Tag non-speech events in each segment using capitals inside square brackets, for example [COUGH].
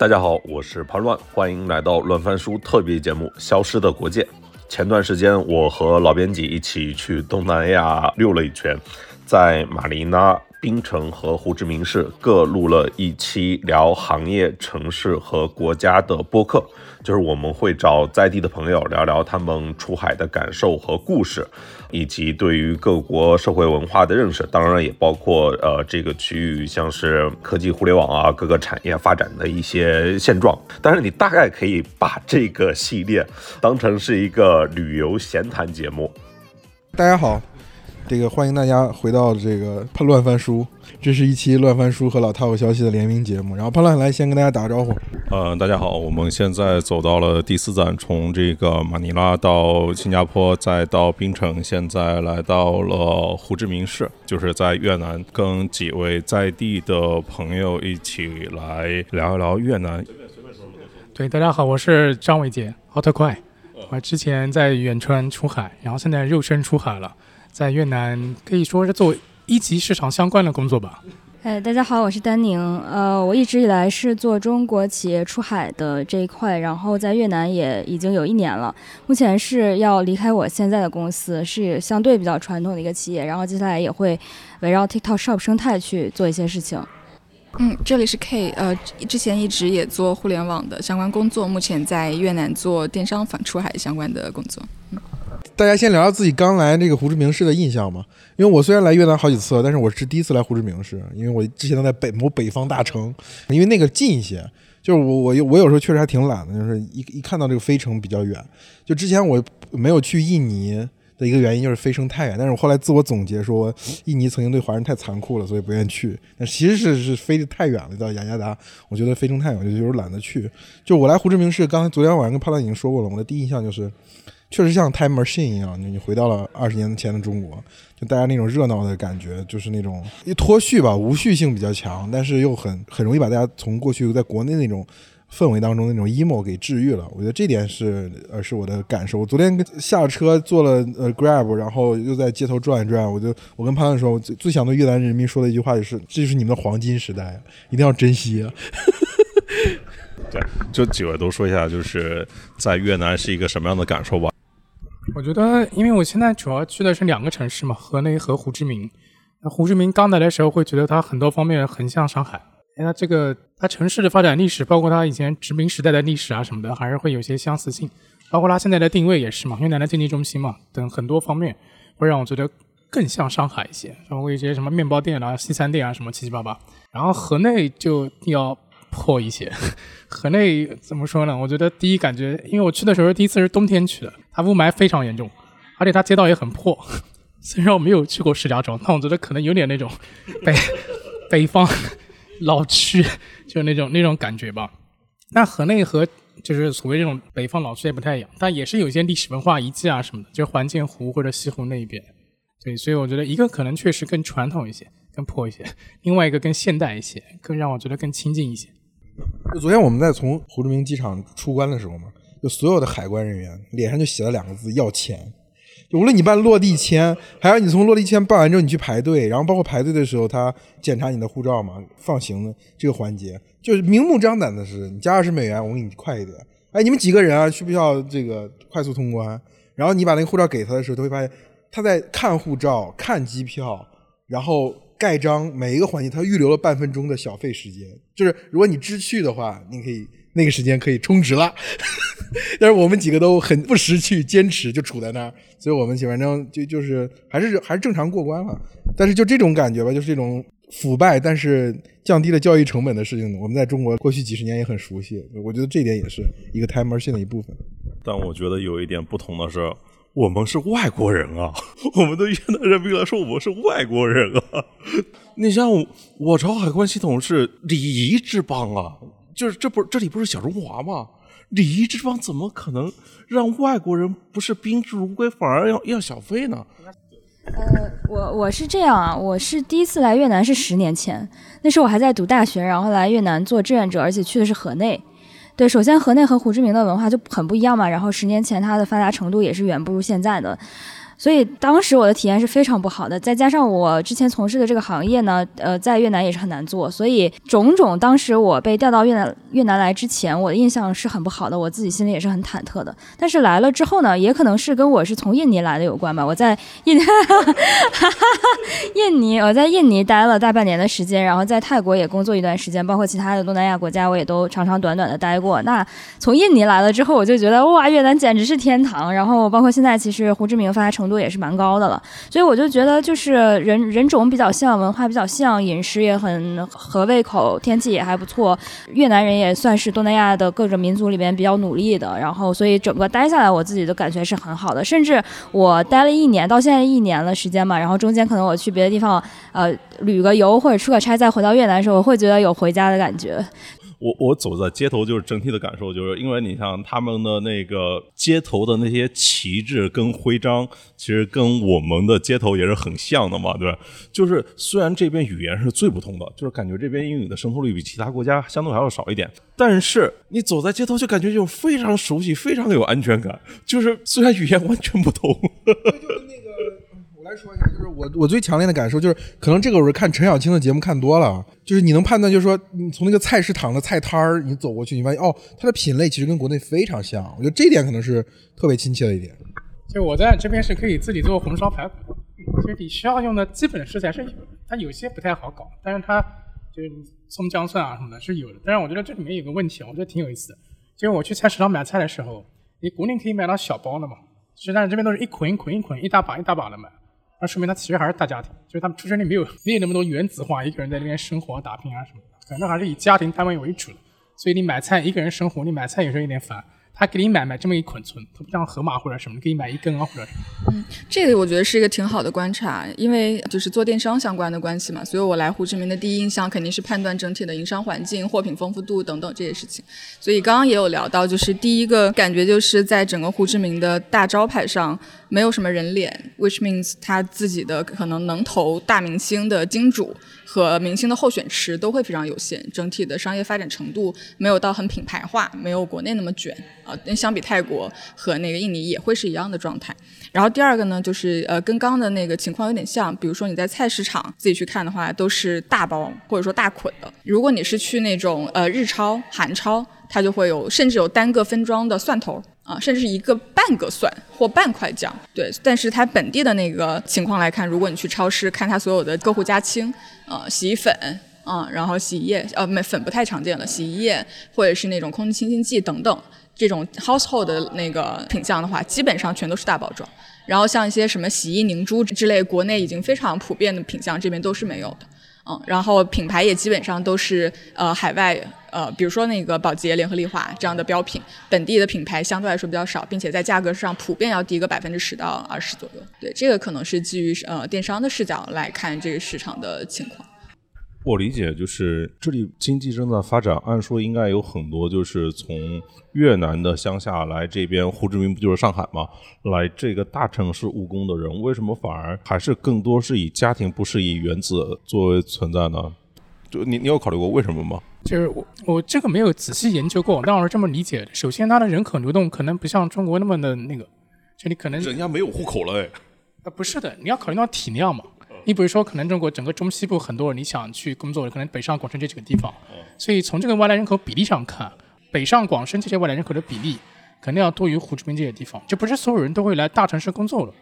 大家好，我是潘乱，欢迎来到乱翻书特别节目《消失的国界》。前段时间，我和老编辑一起去东南亚溜了一圈，在马尼拉。槟城和胡志明市各录了一期聊行业、城市和国家的播客，就是我们会找在地的朋友聊聊他们出海的感受和故事，以及对于各国社会文化的认识，当然也包括呃这个区域像是科技、互联网啊各个产业发展的一些现状。但是你大概可以把这个系列当成是一个旅游闲谈节目。大家好。这个欢迎大家回到这个叛乱翻书，这是一期乱翻书和老套消息的联名节目。然后潘乱来先跟大家打个招呼。呃，大家好，我们现在走到了第四站，从这个马尼拉到新加坡，再到槟城，现在来到了胡志明市，就是在越南，跟几位在地的朋友一起来聊一聊越南。对，大家好，我是张伟杰，奥特快。我之前在远川出海，然后现在肉身出海了。在越南可以说是做一级市场相关的工作吧。哎，大家好，我是丹宁。呃，我一直以来是做中国企业出海的这一块，然后在越南也已经有一年了。目前是要离开我现在的公司，是相对比较传统的一个企业，然后接下来也会围绕 TikTok Shop 生态去做一些事情。嗯，这里是 K，呃，之前一直也做互联网的相关工作，目前在越南做电商反出海相关的工作。嗯。大家先聊聊自己刚来这个胡志明市的印象嘛。因为我虽然来越南好几次，但是我是第一次来胡志明市，因为我之前都在北某北方大城，因为那个近一些。就是我我我有时候确实还挺懒的，就是一一看到这个飞城比较远。就之前我没有去印尼的一个原因就是飞城太远，但是我后来自我总结说，印尼曾经对华人太残酷了，所以不愿意去。但其实是是飞得太远了，到雅加达，我觉得飞城太远，我就有点懒得去。就我来胡志明市，刚才昨天晚上跟帕拉已经说过了，我的第一印象就是。确实像 time machine 一样，你你回到了二十年前的中国，就大家那种热闹的感觉，就是那种一脱序吧，无序性比较强，但是又很很容易把大家从过去在国内那种氛围当中那种 emo 给治愈了。我觉得这点是呃是我的感受。我昨天下了车坐了呃 grab，然后又在街头转一转，我就我跟潘潘说，我最最想对越南人民说的一句话就是，这就是你们的黄金时代，一定要珍惜。[LAUGHS] 对，就几位都说一下，就是在越南是一个什么样的感受吧。我觉得，因为我现在主要去的是两个城市嘛，河内和胡志明。那胡志明刚来的时候，会觉得它很多方面很像上海。它这个它城市的发展历史，包括它以前殖民时代的历史啊什么的，还是会有些相似性。包括它现在的定位也是嘛，越南的经济中心嘛，等很多方面会让我觉得更像上海一些。包括一些什么面包店啊、西餐店啊什么七七八八。然后河内就要破一些。[LAUGHS] 河内怎么说呢？我觉得第一感觉，因为我去的时候第一次是冬天去的。它雾霾非常严重，而且它街道也很破。[LAUGHS] 虽然我没有去过石家庄，但我觉得可能有点那种 [LAUGHS] 北北方老区，就那种那种感觉吧。那河内和就是所谓这种北方老区也不太一样，但也是有一些历史文化遗迹啊什么的，就环建湖或者西湖那一边。对，所以我觉得一个可能确实更传统一些，更破一些；另外一个更现代一些，更让我觉得更亲近一些。就昨天我们在从胡志明机场出关的时候嘛。就所有的海关人员脸上就写了两个字要钱，就无论你办落地签，还是你从落地签办完之后你去排队，然后包括排队的时候他检查你的护照嘛，放行的这个环节，就是明目张胆的是你加二十美元我给你快一点，哎你们几个人啊需不需要这个快速通关？然后你把那个护照给他的时候，他会发现他在看护照、看机票，然后盖章每一个环节他预留了半分钟的小费时间，就是如果你知趣的话，你可以。那个时间可以充值了，[LAUGHS] 但是我们几个都很不识趣，坚持就处在那儿，所以我们反正就就是还是还是正常过关了。但是就这种感觉吧，就是这种腐败但是降低了交易成本的事情，我们在中国过去几十年也很熟悉。我觉得这点也是一个 time machine 的一部分。但我觉得有一点不同的是，我们是外国人啊，[LAUGHS] 我们对越南人民来说，我们是外国人啊。[LAUGHS] 你像我朝海关系统是礼仪之邦啊。就是这不这里不是小中华吗？礼仪之邦怎么可能让外国人不是宾至如归，反而要要小费呢？呃，我我是这样啊，我是第一次来越南是十年前，那时候我还在读大学，然后来越南做志愿者，而且去的是河内。对，首先河内和胡志明的文化就很不一样嘛，然后十年前它的发达程度也是远不如现在的。所以当时我的体验是非常不好的。再加上我之前从事的这个行业呢，呃，在越南也是很难做，所以种种当时我被调到越南越南来之前，我的印象是很不好的，我自己心里也是很忐忑的。但是来了之后呢，也可能是跟我是从印尼来的有关吧。我在印 [LAUGHS] 印尼，我在印尼待了大半年的时间，然后在泰国也工作一段时间，包括其他的东南亚国家，我也都长长短短的待过。那从印尼来了之后，我就觉得哇，越南简直是天堂。然后包括现在，其实胡志明发达程度也是蛮高的了，所以我就觉得就是人人种比较像，文化比较像，饮食也很合胃口，天气也还不错。越南人也算是东南亚的各种民族里面比较努力的，然后所以整个待下来，我自己的感觉是很好的。甚至我待了一年，到现在一年了时间嘛，然后中间可能我去别的地方，呃，旅个游或者出个差，再回到越南的时候，我会觉得有回家的感觉。我我走在街头，就是整体的感受，就是因为你像他们的那个街头的那些旗帜跟徽章，其实跟我们的街头也是很像的嘛，对吧？就是虽然这边语言是最不通的，就是感觉这边英语的渗透率比其他国家相对还要少一点，但是你走在街头就感觉就非常熟悉，非常有安全感。就是虽然语言完全不通。[LAUGHS] 来说一下，就是我我最强烈的感受就是，可能这个我是看陈小青的节目看多了，就是你能判断，就是说，你从那个菜市场的菜摊儿，你走过去，你发现哦，它的品类其实跟国内非常像，我觉得这点可能是特别亲切的一点。就我在这边是可以自己做红烧排骨，其实你需要用的基本食材是有的，它有些不太好搞，但是它就是葱姜蒜啊什么的是有的。但是我觉得这里面有个问题，我觉得挺有意思的，就是我去菜市场买菜的时候，你国内可以买到小包的嘛，实际上这边都是一捆一捆一捆一大把一大把的买。那说明他其实还是大家庭，就是他们出生率没有没有那么多原子化，一个人在那边生活打拼啊什么的，反正还是以家庭单位为主的。所以你买菜一个人生活，你买菜有时候有点烦。他给你买买这么一捆存，他不像盒马或者什么，给你买一根啊或者什么。嗯，这个我觉得是一个挺好的观察，因为就是做电商相关的关系嘛，所以我来胡志明的第一印象肯定是判断整体的营商环境、货品丰富度等等这些事情。所以刚刚也有聊到，就是第一个感觉就是在整个胡志明的大招牌上没有什么人脸，which means 他自己的可能能投大明星的金主。和明星的候选池都会非常有限，整体的商业发展程度没有到很品牌化，没有国内那么卷啊。那相比泰国和那个印尼也会是一样的状态。然后第二个呢，就是呃跟刚的那个情况有点像，比如说你在菜市场自己去看的话，都是大包或者说大捆的。如果你是去那种呃日超、韩超，它就会有甚至有单个分装的蒜头。啊，甚至一个半个蒜或半块姜，对。但是它本地的那个情况来看，如果你去超市看它所有的各户家清，呃，洗衣粉，嗯，然后洗衣液，呃，没粉不太常见了，洗衣液或者是那种空气清新剂等等这种 household 的那个品相的话，基本上全都是大包装。然后像一些什么洗衣凝珠之类，国内已经非常普遍的品相，这边都是没有的。然后品牌也基本上都是呃海外呃，比如说那个宝洁、联合利华这样的标品，本地的品牌相对来说比较少，并且在价格上普遍要低个百分之十到二十左右。对，这个可能是基于呃电商的视角来看这个市场的情况。我理解就是这里经济正在发展，按说应该有很多就是从越南的乡下来这边，胡志明不就是上海吗？来这个大城市务工的人，为什么反而还是更多是以家庭不是以原子作为存在呢？就你你有考虑过为什么吗？就是我我这个没有仔细研究过，但我是这么理解的。首先，它的人口流动可能不像中国那么的那个，就你可能人家没有户口了哎。啊，不是的，你要考虑到体量嘛。你比如说，可能中国整个中西部很多人你想去工作，可能北上广深这几个地方，所以从这个外来人口比例上看，北上广深这些外来人口的比例肯定要多于胡志明这些地方，就不是所有人都会来大城市工作了。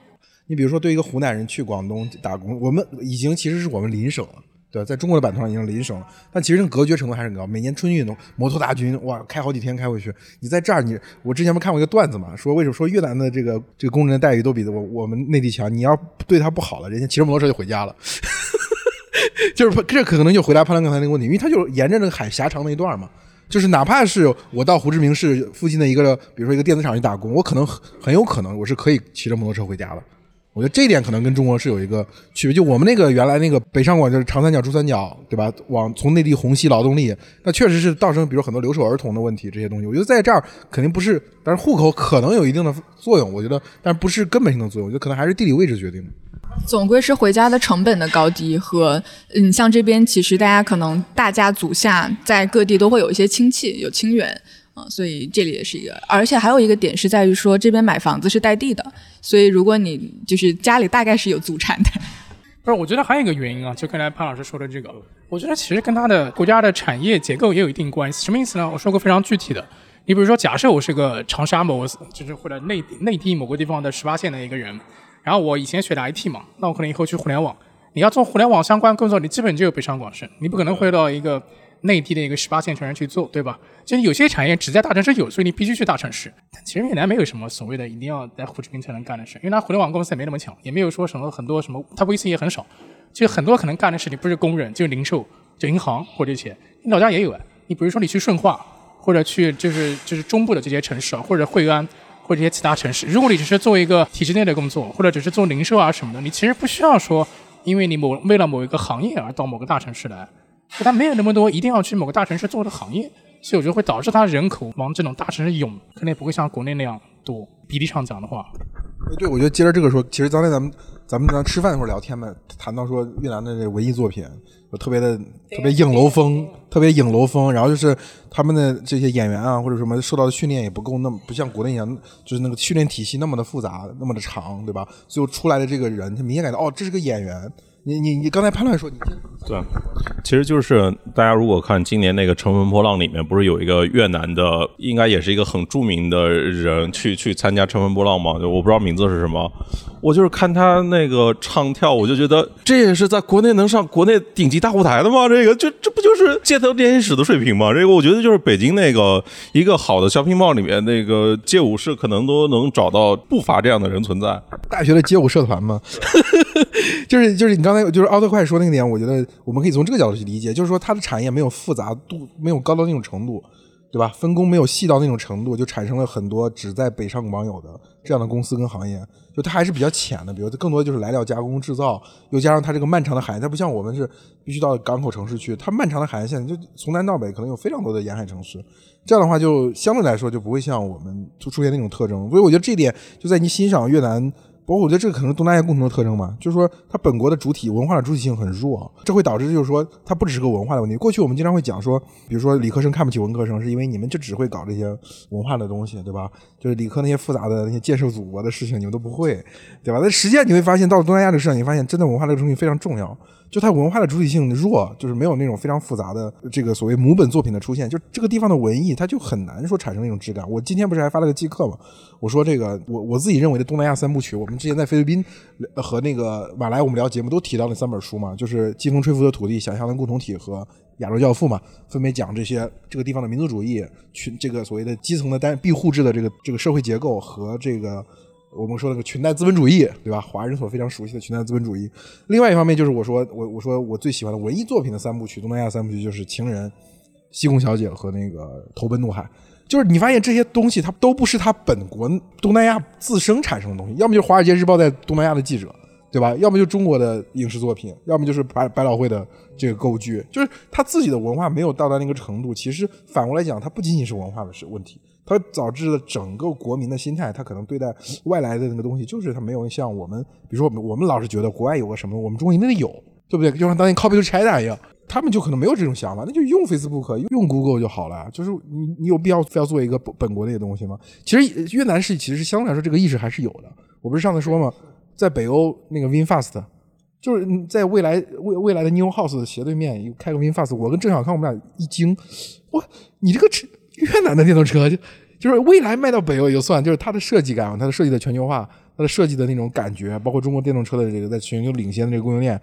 你比如说，对一个湖南人去广东打工，我们已经其实是我们邻省了。对，在中国的版图上已经邻省了，但其实隔绝程度还是很高。每年春运都摩托大军，哇，开好几天开回去。你在这儿，你我之前不看过一个段子嘛，说为什么说越南的这个这个工人的待遇都比我我们内地强？你要对他不好了，人家骑着摩托车就回家了。[LAUGHS] 就是这可能就回答潘亮刚才那个问题，因为他就沿着那个海峡长那一段嘛，就是哪怕是我到胡志明市附近的一个，比如说一个电子厂去打工，我可能很有可能我是可以骑着摩托车回家的。我觉得这一点可能跟中国是有一个区别，就我们那个原来那个北上广就是长三角、珠三角，对吧？往从内地虹吸劳动力，那确实是造成比如很多留守儿童的问题这些东西。我觉得在这儿肯定不是，但是户口可能有一定的作用，我觉得，但不是根本性的作用，我觉得可能还是地理位置决定的。总归是回家的成本的高低和，嗯，像这边其实大家可能大家族下在各地都会有一些亲戚有亲缘。啊，所以这里也是一个，而且还有一个点是在于说这边买房子是带地的，所以如果你就是家里大概是有祖产的，[LAUGHS] 不是，我觉得还有一个原因啊，就刚才潘老师说的这个，我觉得其实跟他的国家的产业结构也有一定关系。什么意思呢？我说个非常具体的，你比如说，假设我是个长沙某就是或者内内地某个地方的十八线的一个人，然后我以前学的 IT 嘛，那我可能以后去互联网，你要做互联网相关工作，你基本就有北上广深，你不可能会到一个。内地的一个十八线城市去做，对吧？其实有些产业只在大城市有，所以你必须去大城市。其实越南没有什么所谓的一定要在胡志明才能干的事，因为它互联网公司也没那么强，也没有说什么很多什么，它 VC 也很少。就很多可能干的事情不是工人，就是零售，就银行或者这些。你老家也有啊，你比如说你去顺化，或者去就是就是中部的这些城市啊，或者惠安或者这些其他城市，如果你只是做一个体制内的工作，或者只是做零售啊什么的，你其实不需要说因为你某为了某一个行业而到某个大城市来。他没有那么多一定要去某个大城市做的行业，所以我觉得会导致他人口往这种大城市涌，可能也不会像国内那样多。比例上讲的话，对，我觉得接着这个说，其实刚才咱们咱们咱吃饭的时候聊天嘛，谈到说越南的这文艺作品，就特别的特别影楼风，特别影楼风，然后就是他们的这些演员啊或者什么受到的训练也不够，那么不像国内一样，就是那个训练体系那么的复杂，那么的长，对吧？最后出来的这个人，他明显感觉哦，这是个演员。你你你刚才判断说，你对，其实就是大家如果看今年那个《乘风破浪》里面，不是有一个越南的，应该也是一个很著名的人去去参加《乘风破浪》嘛？就我不知道名字是什么。我就是看他那个唱跳，我就觉得这也是在国内能上国内顶级大舞台的吗？这个就这不就是街头练习室的水平吗？这个我觉得就是北京那个一个好的小品报里面那个街舞社可能都能找到不乏这样的人存在。大学的街舞社团吗？[LAUGHS] 就是就是你刚才就是奥特快说那个点，我觉得我们可以从这个角度去理解，就是说它的产业没有复杂度，没有高到那种程度，对吧？分工没有细到那种程度，就产生了很多只在北上广有的这样的公司跟行业，就它还是比较浅的。比如更多就是来料加工制造，又加上它这个漫长的海岸，它不像我们是必须到港口城市去，它漫长的海岸线就从南到北可能有非常多的沿海城市，这样的话就相对来说就不会像我们就出现那种特征。所以我觉得这点就在你欣赏越南。不过我觉得这个可能是东南亚共同的特征吧，就是说它本国的主体文化的主体性很弱，这会导致就是说它不只是个文化的问题。过去我们经常会讲说，比如说理科生看不起文科生，是因为你们就只会搞这些文化的东西，对吧？就是理科那些复杂的那些建设祖国的事情你们都不会，对吧？但实际上你会发现，到了东南亚这个市场，你发现真的文化这个东西非常重要。就它文化的主体性弱，就是没有那种非常复杂的这个所谓母本作品的出现，就这个地方的文艺，它就很难说产生那种质感。我今天不是还发了个季课嘛？我说这个我我自己认为的东南亚三部曲，我们之前在菲律宾和那个马来我们聊节目都提到那三本书嘛，就是《季风吹拂的土地》、《想象的共同体》和《亚洲教父》嘛，分别讲这些这个地方的民族主义群，这个所谓的基层的单庇护制的这个这个社会结构和这个。我们说那个裙带资本主义，对吧？华人所非常熟悉的裙带资本主义。另外一方面就是我说我我说我最喜欢的文艺作品的三部曲，东南亚三部曲就是《情人》《西宫小姐》和那个《投奔怒海》。就是你发现这些东西，它都不是它本国东南亚自身产生的东西，要么就是《华尔街日报》在东南亚的记者，对吧？要么就中国的影视作品，要么就是百百老汇的这个构剧，就是他自己的文化没有到达那个程度。其实反过来讲，它不仅仅是文化的是问题。它导致了整个国民的心态，他可能对待外来的那个东西，就是他没有像我们，比如说我们，我们老是觉得国外有个什么，我们中国应该有，对不对？就像当年 copy to China 一样，他们就可能没有这种想法，那就用 Facebook、用 Google 就好了。就是你，你有必要非要做一个本国那些东西吗？其实越南是，其实相对来说这个意识还是有的。我不是上次说吗？在北欧那个 Vinfast，就是在未来未未来的 New House 的斜对面开个 Vinfast，我跟郑小康我们俩一惊，哇，你这个越南的电动车就。就是未来卖到北欧也就算，就是它的设计感，它的设计的全球化，它的设计的那种感觉，包括中国电动车的这个在全球领先的这个供应链，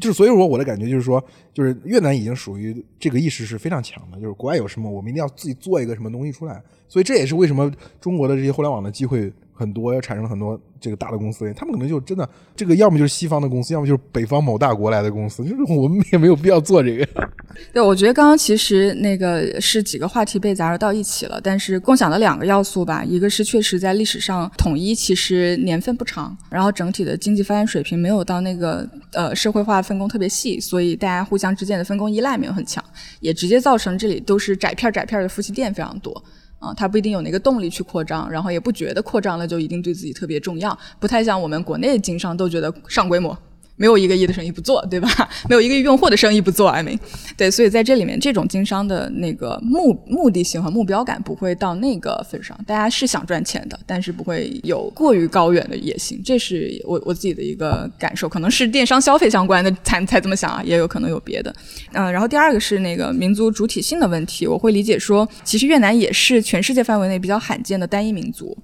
就是所以说我的感觉就是说，就是越南已经属于这个意识是非常强的，就是国外有什么，我们一定要自己做一个什么东西出来，所以这也是为什么中国的这些互联网的机会。很多要产生了很多这个大的公司，他们可能就真的这个要么就是西方的公司，要么就是北方某大国来的公司，就是我们也没有必要做这个。[LAUGHS] 对，我觉得刚刚其实那个是几个话题被杂糅到一起了，但是共享的两个要素吧，一个是确实在历史上统一其实年份不长，然后整体的经济发展水平没有到那个呃社会化分工特别细，所以大家互相之间的分工依赖没有很强，也直接造成这里都是窄片窄片的夫妻店非常多。啊，他不一定有那个动力去扩张，然后也不觉得扩张了就一定对自己特别重要，不太像我们国内经商都觉得上规模，没有一个亿的生意不做，对吧？[LAUGHS] 没有一个亿用户的生意不做，I mean，对，所以在这里面，这种经商的那个目目的性和目标感不会到那个份上。大家是想赚钱的，但是不会有过于高远的野心，这是我我自己的一个感受。可能是电商消费相关的才才这么想啊，也有可能有别的。嗯，然后第二个是那个民族主体性的问题，我会理解说，其实越南也是全世界范围内比较罕见的单一民族。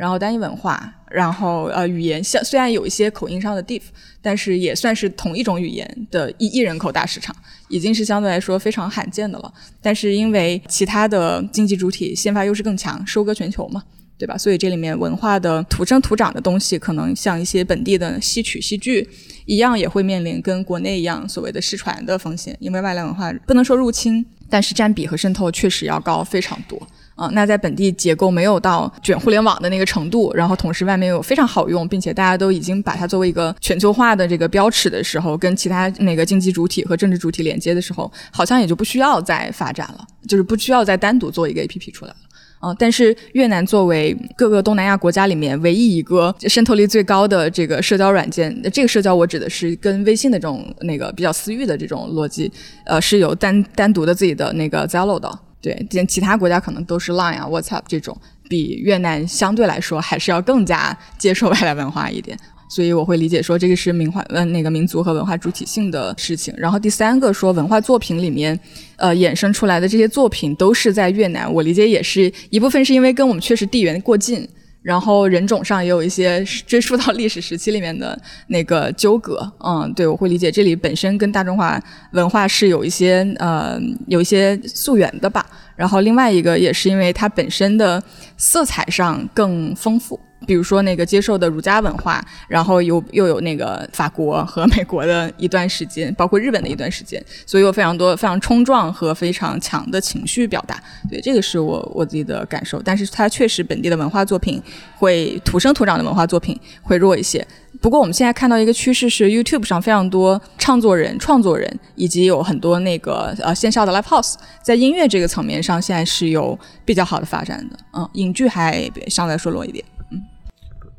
然后单一文化，然后呃语言像虽然有一些口音上的 diff，但是也算是同一种语言的一亿人口大市场，已经是相对来说非常罕见的了。但是因为其他的经济主体先发优势更强，收割全球嘛，对吧？所以这里面文化的土生土长的东西，可能像一些本地的戏曲戏剧一样，也会面临跟国内一样所谓的失传的风险，因为外来文化不能说入侵，但是占比和渗透确实要高非常多。啊，那在本地结构没有到卷互联网的那个程度，然后同时外面又非常好用，并且大家都已经把它作为一个全球化的这个标尺的时候，跟其他那个经济主体和政治主体连接的时候，好像也就不需要再发展了，就是不需要再单独做一个 APP 出来了。啊，但是越南作为各个东南亚国家里面唯一一个渗透率最高的这个社交软件，这个社交我指的是跟微信的这种那个比较私域的这种逻辑，呃，是有单单独的自己的那个 Zello 的。对，其其他国家可能都是 Line 啊、What's up 这种，比越南相对来说还是要更加接受外来文化一点，所以我会理解说这个是民化嗯那个民族和文化主体性的事情。然后第三个说文化作品里面，呃衍生出来的这些作品都是在越南，我理解也是一部分是因为跟我们确实地缘过近。然后人种上也有一些追溯到历史时期里面的那个纠葛，嗯，对我会理解这里本身跟大众化文化是有一些呃有一些溯源的吧。然后另外一个也是因为它本身的色彩上更丰富。比如说那个接受的儒家文化，然后又又有那个法国和美国的一段时间，包括日本的一段时间，所以有非常多非常冲撞和非常强的情绪表达。对，这个是我我自己的感受。但是它确实本地的文化作品会土生土长的文化作品会弱一些。不过我们现在看到一个趋势是，YouTube 上非常多唱作人、创作人，以及有很多那个呃线下的 Live House，在音乐这个层面上现在是有比较好的发展的。嗯，影剧还相对来说弱一点。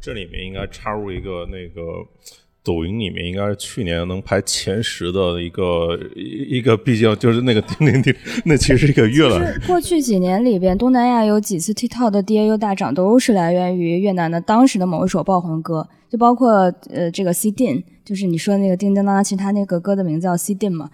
这里面应该插入一个那个抖音里面应该是去年能排前十的一个一个，毕竟就是那个叮叮叮，那其实是一个越南。过去几年里边，东南亚有几次 TikTok 的 DAU 大涨，都是来源于越南的当时的某一首爆红歌，就包括呃这个 C Din，就是你说的那个叮叮当当，其实他那个歌的名字叫 C Din 嘛。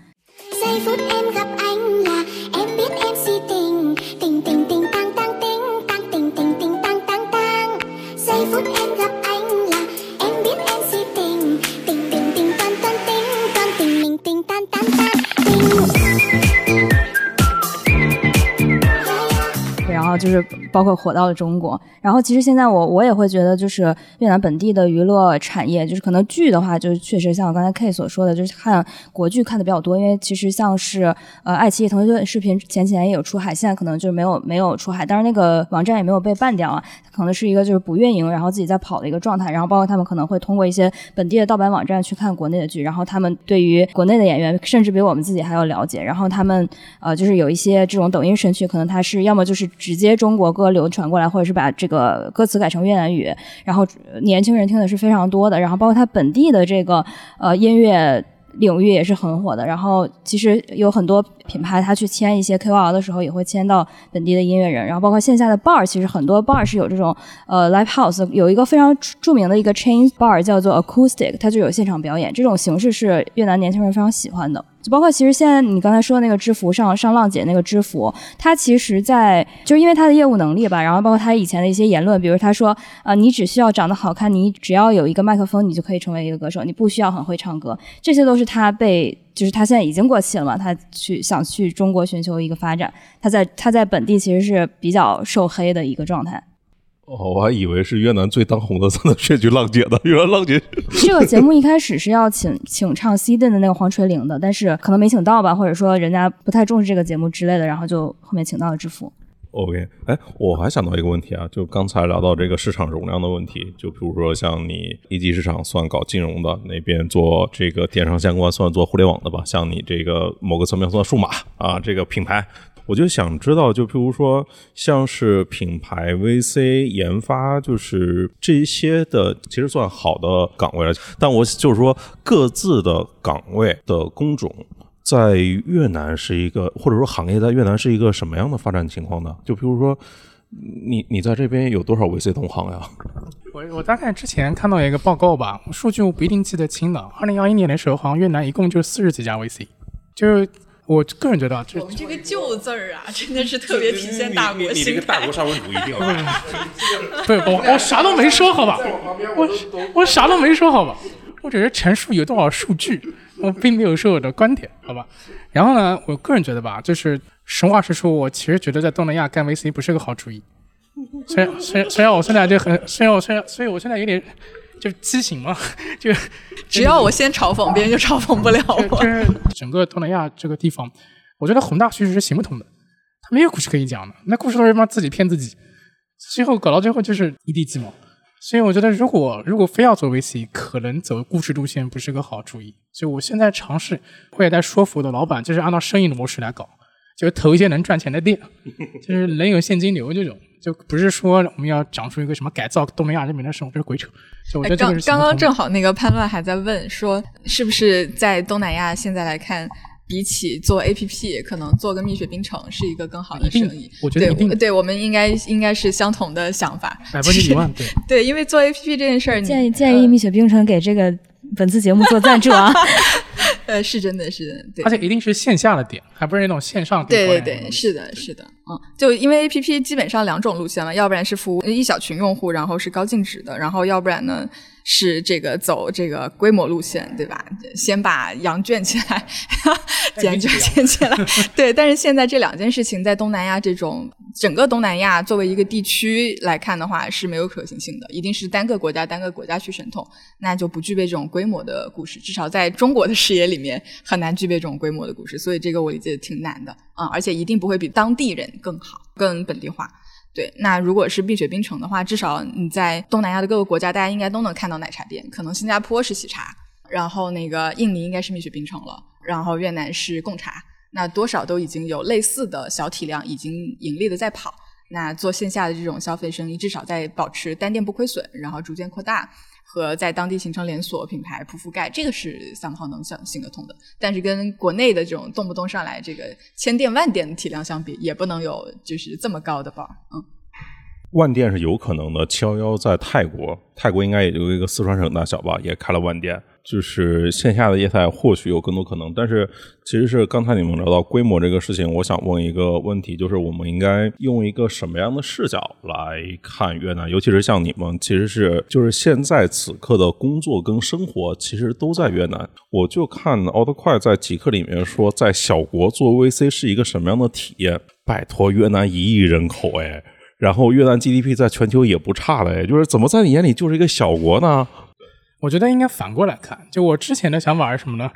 就是包括火到了中国，然后其实现在我我也会觉得，就是越南本地的娱乐产业，就是可能剧的话，就是确实像我刚才 K 所说的，就是看国剧看的比较多，因为其实像是呃爱奇艺、腾讯视频前几年也有出海，现在可能就是没有没有出海，但是那个网站也没有被办掉啊，可能是一个就是不运营，然后自己在跑的一个状态，然后包括他们可能会通过一些本地的盗版网站去看国内的剧，然后他们对于国内的演员甚至比我们自己还要了解，然后他们呃就是有一些这种抖音神曲，可能他是要么就是直接。接中国歌流传过来，或者是把这个歌词改成越南语，然后年轻人听的是非常多的，然后包括他本地的这个呃音乐领域也是很火的。然后其实有很多品牌，他去签一些 KOL 的时候，也会签到本地的音乐人。然后包括线下的 bar，其实很多 bar 是有这种呃 live house，有一个非常著名的一个 chain bar 叫做 Acoustic，它就有现场表演，这种形式是越南年轻人非常喜欢的。就包括其实现在你刚才说的那个知服上上浪姐那个知服，他其实在就是因为他的业务能力吧，然后包括他以前的一些言论，比如他说啊，你只需要长得好看，你只要有一个麦克风，你就可以成为一个歌手，你不需要很会唱歌，这些都是他被就是他现在已经过气了嘛，他去想去中国寻求一个发展，他在他在本地其实是比较受黑的一个状态。哦，我还以为是越南最当红的才能选举浪姐呢，原来浪姐。这个节目一开始是要请请唱《西顿》的那个黄垂玲的，但是可能没请到吧，或者说人家不太重视这个节目之类的，然后就后面请到了知府。OK，哎，我还想到一个问题啊，就刚才聊到这个市场容量的问题，就比如说像你一级市场算搞金融的，那边做这个电商相关算做互联网的吧，像你这个某个层面算数码啊，这个品牌。我就想知道，就譬如说，像是品牌 VC 研发，就是这一些的，其实算好的岗位了。但我就是说，各自的岗位的工种，在越南是一个，或者说行业在越南是一个什么样的发展情况呢？就譬如说，你你在这边有多少 VC 同行呀？[LAUGHS] 我我大概之前看到一个报告吧，数据我不一定记得清了。二零二一年的时候，好像越南一共就四十几家 VC，就我个人觉得，这我们这个“旧”字儿啊，真的是特别体现大国心态。沙文主义定不是我我啥都没说好吧？我我啥都没说好吧？我只是陈述有多少数据，我并没有说我的观点，好吧？然后呢，我个人觉得吧，就是实话实说，我其实觉得在东南亚干 VC 不是个好主意。虽然虽然虽然我现在就很，虽然我虽然所以我现在有点就畸形嘛，[LAUGHS] 就 [LAUGHS] 只要我先嘲讽，别人就嘲讽不了我。就是整个东南亚这个地方，我觉得宏大叙事是行不通的，他没有故事可以讲的，那故事都是他妈自己骗自己，最后搞到最后就是一地鸡毛。所以我觉得，如果如果非要做 VC，可能走故事路线不是个好主意。所以我现在尝试，我也在说服我的老板，就是按照生意的模式来搞，就是投一些能赚钱的店，就是能有现金流这种，就不是说我们要讲出一个什么改造东南亚人民的生活，这是鬼扯。就我觉得这个刚刚刚正好那个潘乱还在问说，是不是在东南亚现在来看，比起做 APP，可能做个蜜雪冰城是一个更好的生意？对我觉得对对，我们应该应该是相同的想法。百分之一万，对。对，因为做 APP 这件事儿，建议建议蜜雪冰城给这个本次节目做赞助啊！[LAUGHS] [LAUGHS] 呃是真的是对而。且一定是线下的点，还不是那种线上订对对对，是的，是的，嗯，就因为 A P P 基本上两种路线嘛，要不然是服务一小群用户，然后是高净值的，然后要不然呢是这个走这个规模路线，对吧？先把羊圈起来，[LAUGHS] 捡就捡起来，[LAUGHS] 对。但是现在这两件事情在东南亚这种整个东南亚作为一个地区来看的话是没有可行性的，一定是单个国家单个国家去神通，那就不具备这种规模的故事，至少在中国的视野里面很难具备这种规模的故事，所以这个我理解挺难的啊、而且一定不会比当地人更好、更本地化。对，那如果是蜜雪冰城的话，至少你在东南亚的各个国家，大家应该都能看到奶茶店。可能新加坡是喜茶，然后那个印尼应该是蜜雪冰城了，然后越南是贡茶，那多少都已经有类似的小体量已经盈利的在跑。那做线下的这种消费生意，至少在保持单店不亏损，然后逐渐扩大，和在当地形成连锁品牌铺覆盖，这个是三号能想行得通的。但是跟国内的这种动不动上来这个千店万店的体量相比，也不能有就是这么高的吧。嗯，万店是有可能的。七幺幺在泰国，泰国应该也就一个四川省大小吧，也开了万店。就是线下的业态或许有更多可能，但是其实是刚才你们聊到规模这个事情，我想问一个问题，就是我们应该用一个什么样的视角来看越南？尤其是像你们，其实是就是现在此刻的工作跟生活其实都在越南。我就看奥特快在极客里面说，在小国做 VC 是一个什么样的体验？拜托，越南一亿人口哎。然后越南 GDP 在全球也不差了，哎，就是怎么在你眼里就是一个小国呢？我觉得应该反过来看，就我之前的想法是什么呢？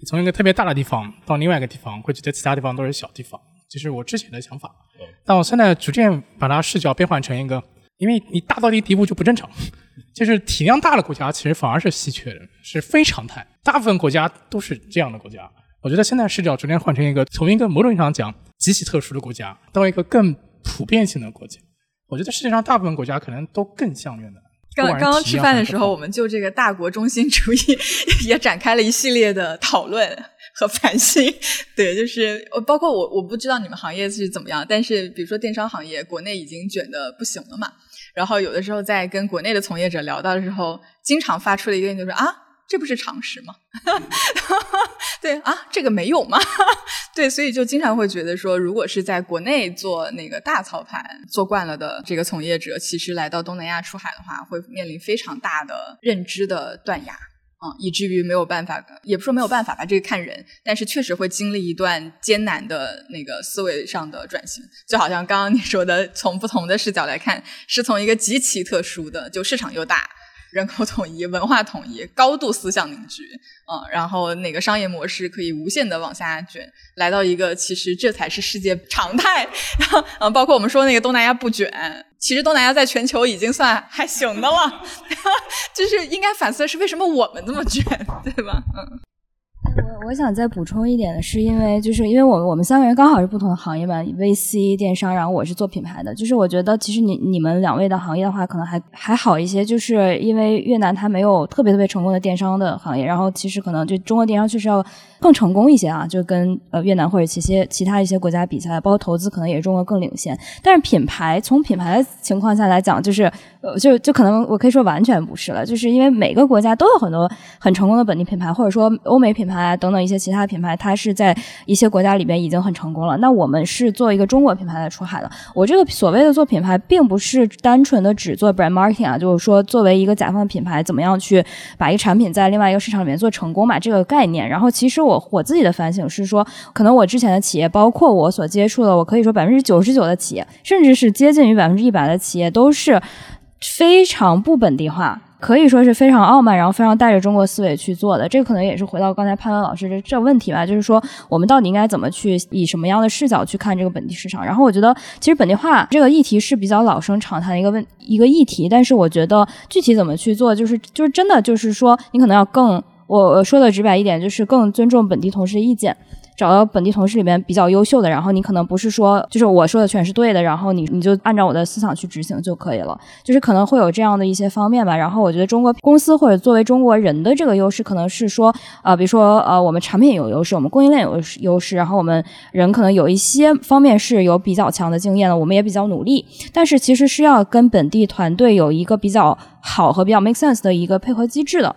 你从一个特别大的地方到另外一个地方，会觉得其他地方都是小地方，这是我之前的想法。但我现在逐渐把它视角变换成一个，因为你大到一地步就不正常，[LAUGHS] 就是体量大的国家其实反而是稀缺的，是非常态。大部分国家都是这样的国家。我觉得现在视角逐渐换成一个，从一个某种意义上讲极其特殊的国家，到一个更普遍性的国家。我觉得世界上大部分国家可能都更像越南。刚刚刚吃饭的时候，我们就这个大国中心主义也展开了一系列的讨论和反省。对，就是呃包括我，我不知道你们行业是怎么样，但是比如说电商行业，国内已经卷的不行了嘛。然后有的时候在跟国内的从业者聊到的时候，经常发出的一个就是啊，这不是常识吗？[LAUGHS] 对啊，这个没有吗？[LAUGHS] 对，所以就经常会觉得说，如果是在国内做那个大操盘做惯了的这个从业者，其实来到东南亚出海的话，会面临非常大的认知的断崖。嗯，以至于没有办法，也不说没有办法吧，这个看人，但是确实会经历一段艰难的那个思维上的转型，就好像刚刚你说的，从不同的视角来看，是从一个极其特殊的，就市场又大，人口统一、文化统一、高度思想凝聚，嗯，然后那个商业模式可以无限的往下卷，来到一个其实这才是世界常态，[LAUGHS] 然后嗯，包括我们说那个东南亚不卷，其实东南亚在全球已经算还行的了，[LAUGHS] 就是应该反思的是为什么我们这么卷，对吧？嗯。我我想再补充一点的是，因为就是因为我我们三个人刚好是不同的行业嘛，VC 电商，然后我是做品牌的，就是我觉得其实你你们两位的行业的话，可能还还好一些，就是因为越南它没有特别特别成功的电商的行业，然后其实可能就中国电商确实要更成功一些啊，就跟呃越南或者其些其他一些国家比起来，包括投资可能也是中国更领先，但是品牌从品牌的情况下来讲，就是呃就就可能我可以说完全不是了，就是因为每个国家都有很多很成功的本地品牌，或者说欧美品牌啊等等一些其他品牌，它是在一些国家里边已经很成功了。那我们是做一个中国品牌来出海的。我这个所谓的做品牌，并不是单纯的只做 brand marketing 啊，就是说作为一个甲方品牌，怎么样去把一个产品在另外一个市场里面做成功嘛，这个概念。然后其实我我自己的反省是说，可能我之前的企业，包括我所接触的，我可以说百分之九十九的企业，甚至是接近于百分之一百的企业，都是非常不本地化。可以说是非常傲慢，然后非常带着中国思维去做的。这个可能也是回到刚才潘文老师这这问题吧，就是说我们到底应该怎么去以什么样的视角去看这个本地市场？然后我觉得其实本地化这个议题是比较老生常谈的一个问一个议题，但是我觉得具体怎么去做，就是就是真的就是说你可能要更我说的直白一点，就是更尊重本地同事的意见。找到本地同事里面比较优秀的，然后你可能不是说就是我说的全是对的，然后你你就按照我的思想去执行就可以了，就是可能会有这样的一些方面吧。然后我觉得中国公司或者作为中国人的这个优势，可能是说呃，比如说呃，我们产品有优势，我们供应链有优势，然后我们人可能有一些方面是有比较强的经验的，我们也比较努力，但是其实是要跟本地团队有一个比较好和比较 make sense 的一个配合机制的，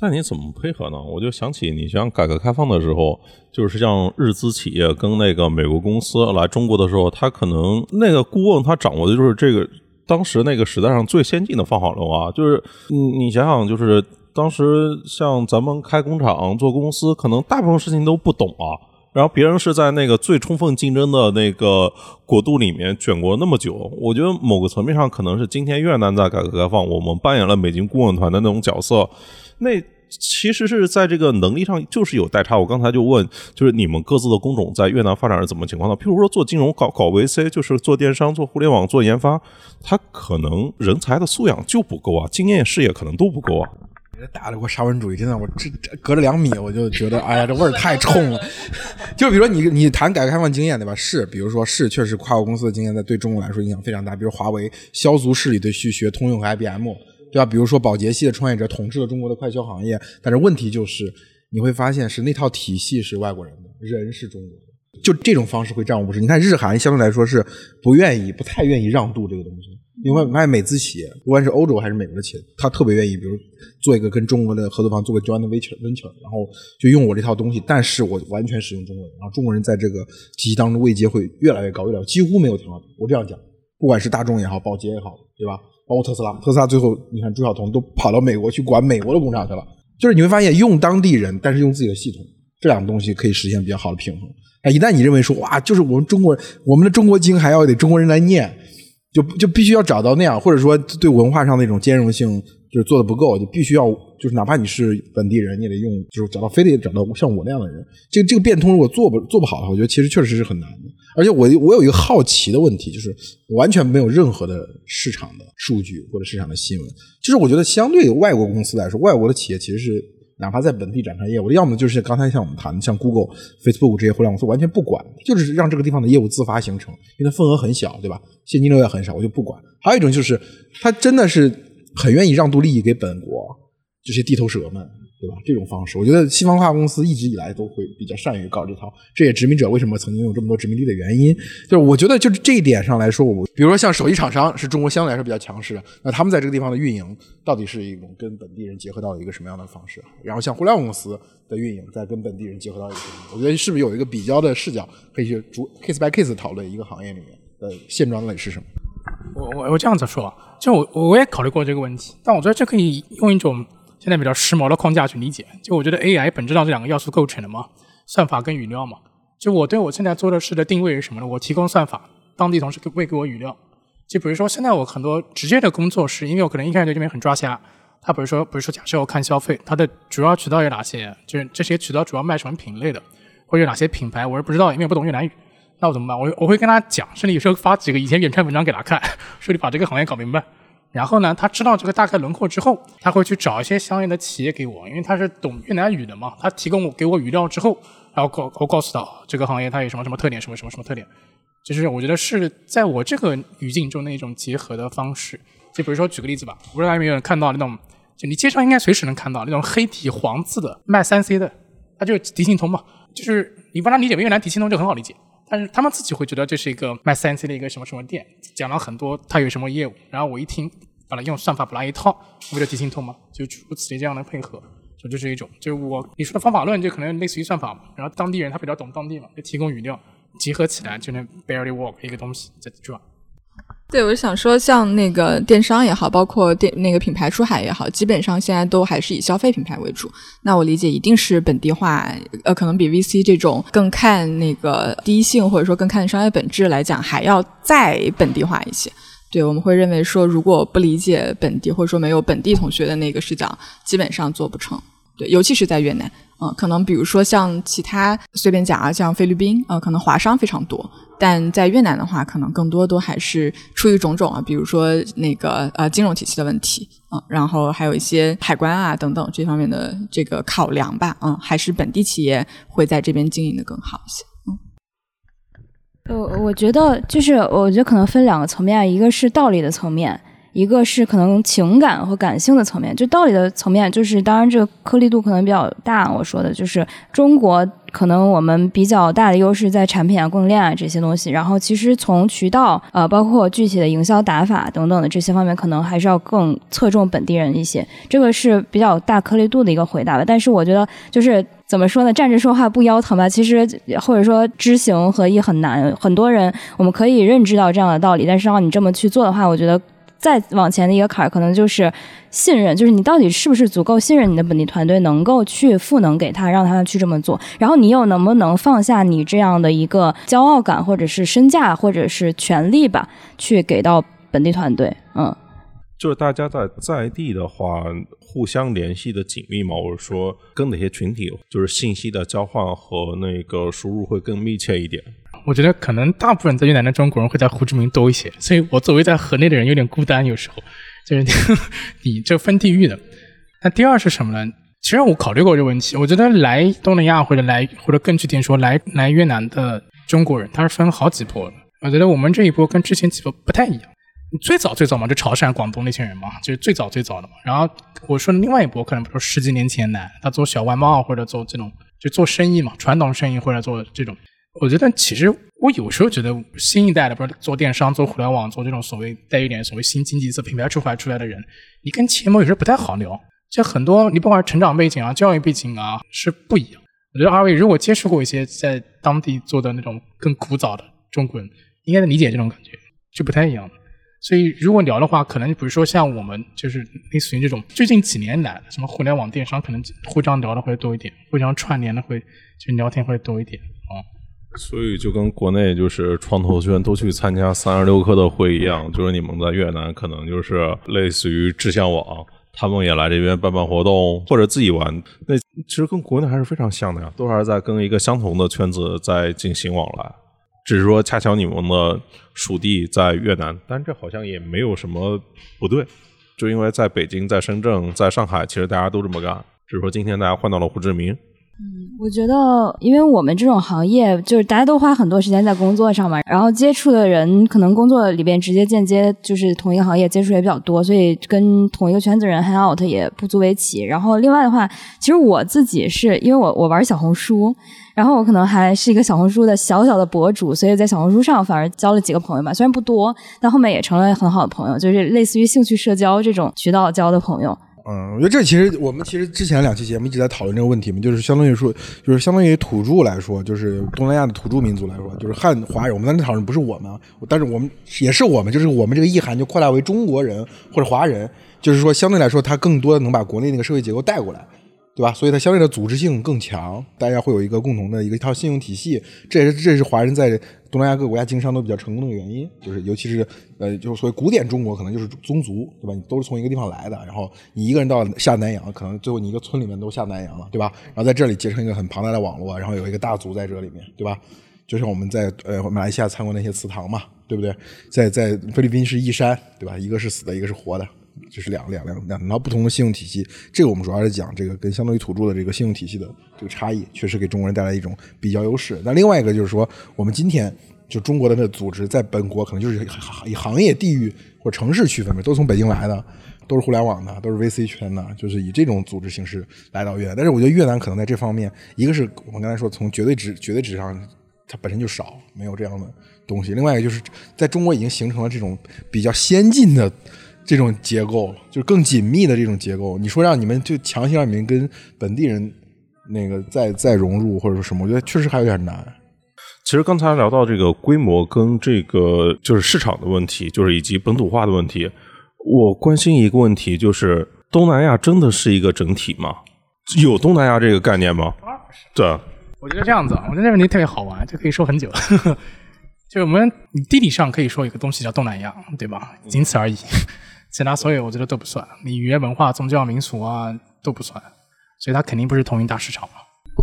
但你怎么配合呢？我就想起你像改革开放的时候，就是像日资企业跟那个美国公司来中国的时候，他可能那个顾问他掌握的就是这个当时那个时代上最先进的方法论啊。就是你你想想，就是当时像咱们开工厂做公司，可能大部分事情都不懂啊。然后别人是在那个最充分竞争的那个国度里面卷过那么久，我觉得某个层面上可能是今天越南在改革开放，我们扮演了美军顾问团的那种角色。那其实是在这个能力上就是有代差。我刚才就问，就是你们各自的工种在越南发展是怎么情况呢？譬如说做金融、搞搞 VC，就是做电商、做互联网、做研发，他可能人才的素养就不够啊，经验、视野可能都不够啊。打了我沙文主义，真的，我这这隔着两米我就觉得，哎呀，这味儿太冲了。[LAUGHS] 就比如说你你谈改革开放经验对吧？是，比如说是，确实跨国公司的经验在对中国来说影响非常大。比如华为萧族势力的去学通用和 IBM。对吧？比如说宝洁系的创业者统治了中国的快消行业，但是问题就是你会发现是那套体系是外国人的，人是中国的，就这种方式会占不是。你看日韩相对来说是不愿意、不太愿意让渡这个东西。因为卖美资企业，不管是欧洲还是美国的企业，他特别愿意，比如做一个跟中国的合作方做个 joint venture venture，然后就用我这套东西，但是我完全使用中国人，然后中国人在这个体系当中位阶会越来越高，越来越几乎没有调整。我这样讲，不管是大众也好，宝洁也好，对吧？包括特斯拉，特斯拉最后你看朱晓彤都跑到美国去管美国的工厂去了，就是你会发现用当地人，但是用自己的系统，这两个东西可以实现比较好的平衡。哎，一旦你认为说哇，就是我们中国人我们的中国经还要得中国人来念，就就必须要找到那样，或者说对文化上那种兼容性就是做的不够，就必须要就是哪怕你是本地人，你也得用就是找到非得找到像我那样的人。这个这个变通如果做不做不好的话，我觉得其实确实是很难的。而且我我有一个好奇的问题，就是完全没有任何的市场的数据或者市场的新闻。就是我觉得相对外国公司来说，外国的企业其实是哪怕在本地展开业务，要么就是刚才像我们谈的像 Google、Facebook 这些互联网公司完全不管，就是让这个地方的业务自发形成，因为它份额很小，对吧？现金流也很少，我就不管。还有一种就是他真的是很愿意让渡利益给本国这些地头蛇们。对吧？这种方式，我觉得西方化公司一直以来都会比较善于搞这套，这也殖民者为什么曾经有这么多殖民地的原因。就是我觉得，就是这一点上来说，我比如说像手机厂商是中国相对来说比较强势的，那他们在这个地方的运营到底是一种跟本地人结合到一个什么样的方式？然后像互联网公司的运营在跟本地人结合到一个什么？我觉得是不是有一个比较的视角，可以去逐 case by case 讨论一个行业里面的现状到底是什么？我我我这样子说，就我我也考虑过这个问题，但我觉得这可以用一种。现在比较时髦的框架去理解，就我觉得 AI 本质上这两个要素构成的嘛，算法跟语料嘛。就我对我现在做的事的定位是什么呢？我提供算法，当地同事喂给我语料。就比如说现在我很多直接的工作是，因为我可能一开始对这边很抓瞎。他比如说，比如说假设我看消费，它的主要渠道有哪些？就是这些渠道主要卖什么品类的，或者有哪些品牌，我是不知道，因为不懂越南语。那我怎么办？我我会跟他讲，甚至有时候发几个以前原创文章给他看，说你把这个行业搞明白。然后呢，他知道这个大概轮廓之后，他会去找一些相应的企业给我，因为他是懂越南语的嘛，他提供我给我语料之后，然后告我告诉他这个行业它有什么什么特点，什么什么什么特点，就是我觉得是在我这个语境中的一种结合的方式。就比如说举个例子吧，不知道有没有人看到那种，就你街上应该随时能看到那种黑体黄字的卖三 C 的，它就是迪信通嘛，就是你把它理解为越南迪信通就很好理解。但是他们自己会觉得这是一个卖三 C 的一个什么什么店，讲了很多他有什么业务，然后我一听，把它用算法把它一套，为了提心痛嘛，就出此类这样的配合，就这是一种，就是我你说的方法论就可能类似于算法嘛，然后当地人他比较懂当地嘛，就提供语料，结合起来就能 barely work 一个东西在转。对，我想说，像那个电商也好，包括电那个品牌出海也好，基本上现在都还是以消费品牌为主。那我理解一定是本地化，呃，可能比 VC 这种更看那个第一性，或者说更看商业本质来讲，还要再本地化一些。对，我们会认为说，如果不理解本地，或者说没有本地同学的那个视角，基本上做不成。对，尤其是在越南，嗯，可能比如说像其他随便讲啊，像菲律宾，呃，可能华商非常多。但在越南的话，可能更多都还是出于种种啊，比如说那个呃金融体系的问题啊，然后还有一些海关啊等等这方面的这个考量吧，嗯，还是本地企业会在这边经营的更好一些，嗯。呃，我觉得就是我觉得可能分两个层面，一个是道理的层面。一个是可能情感和感性的层面，就道理的层面，就是当然这个颗粒度可能比较大。我说的就是中国可能我们比较大的优势在产品啊、供应链啊这些东西。然后其实从渠道呃，包括具体的营销打法等等的这些方面，可能还是要更侧重本地人一些。这个是比较大颗粒度的一个回答吧。但是我觉得就是怎么说呢，站着说话不腰疼吧。其实或者说知行合一很难。很多人我们可以认知到这样的道理，但是让你这么去做的话，我觉得。再往前的一个坎儿，可能就是信任，就是你到底是不是足够信任你的本地团队，能够去赋能给他，让他去这么做。然后你又能不能放下你这样的一个骄傲感，或者是身价，或者是权利吧，去给到本地团队？嗯，就是大家在在地的话，互相联系的紧密嘛，或者说跟哪些群体，就是信息的交换和那个输入会更密切一点。我觉得可能大部分在越南的中国人会在胡志明多一些，所以我作为在河内的人有点孤单，有时候就是 [LAUGHS] 你这分地域的。那第二是什么呢？其实我考虑过这个问题，我觉得来东南亚或者来或者更具体说来来越南的中国人，他是分好几波的。我觉得我们这一波跟之前几波不太一样。最早最早嘛，就潮汕、广东那些人嘛，就是最早最早的嘛。然后我说另外一波可能比如说十几年前来，他做小外贸或者做这种就做生意嘛，传统生意或者做这种。我觉得其实我有时候觉得新一代的，不是做电商、做互联网、做这种所谓带一点所谓新经济色品牌出海出来的人，你跟前某有时候不太好聊。就很多你不管是成长背景啊、教育背景啊是不一样。我觉得二位如果接触过一些在当地做的那种更古早的中国人，应该能理解这种感觉，就不太一样。所以如果聊的话，可能比如说像我们就是类似于这种最近几年来什么互联网电商，可能互相聊的会多一点，互相串联的会就聊天会多一点啊。所以就跟国内就是创投圈都去参加三十六氪的会一样，就是你们在越南可能就是类似于志向网，他们也来这边办办活动或者自己玩，那其实跟国内还是非常像的呀，都还是在跟一个相同的圈子在进行往来，只是说恰巧你们的属地在越南，但这好像也没有什么不对，就因为在北京、在深圳、在上海，其实大家都这么干，只是说今天大家换到了胡志明。嗯，我觉得，因为我们这种行业，就是大家都花很多时间在工作上嘛，然后接触的人可能工作里边直接间接就是同一个行业接触也比较多，所以跟同一个圈子人 hang out 也不足为奇。然后另外的话，其实我自己是因为我我玩小红书，然后我可能还是一个小红书的小小的博主，所以在小红书上反而交了几个朋友吧，虽然不多，但后面也成了很好的朋友，就是类似于兴趣社交这种渠道交的朋友。嗯，我觉得这其实我们其实之前两期节目一直在讨论这个问题嘛，就是相当于说，就是相当于土著来说，就是东南亚的土著民族来说，就是汉华人。我们在那讨论不是我们，但是我们也是我们，就是我们这个意涵就扩大为中国人或者华人，就是说相对来说，他更多的能把国内那个社会结构带过来。对吧？所以它相对的组织性更强，大家会有一个共同的一个一套信用体系，这也是这是华人在东南亚各国家经商都比较成功的原因。就是尤其是呃，就是所谓古典中国，可能就是宗族，对吧？你都是从一个地方来的，然后你一个人到下南洋，可能最后你一个村里面都下南洋了，对吧？然后在这里结成一个很庞大的网络，然后有一个大族在这里面，对吧？就像我们在呃马来西亚参观那些祠堂嘛，对不对？在在菲律宾是一山，对吧？一个是死的，一个是活的，这是两两两两套不同的信用体系。这个我们主要是讲这个跟相当于土著的这个信用体系的这个差异，确实给中国人带来一种比较优势。那另外一个就是说，我们今天就中国的那组织在本国可能就是以行业、地域或城市区分的，都从北京来的。都是互联网的，都是 VC 圈的，就是以这种组织形式来到越南。但是我觉得越南可能在这方面，一个是我们刚才说从绝对值、绝对值上，它本身就少，没有这样的东西；另外一个就是在中国已经形成了这种比较先进的这种结构，就是更紧密的这种结构。你说让你们就强行让你们跟本地人那个再再融入或者说什么，我觉得确实还有点难。其实刚才聊到这个规模跟这个就是市场的问题，就是以及本土化的问题。我关心一个问题，就是东南亚真的是一个整体吗？有东南亚这个概念吗？对，我觉得这样子，我觉得这个问题特别好玩，这可以说很久。[LAUGHS] 就我们地理上可以说一个东西叫东南亚，对吧？仅此而已，[LAUGHS] 其他所有我觉得都不算。你语言文化、宗教、民俗啊都不算，所以它肯定不是同一大市场嘛。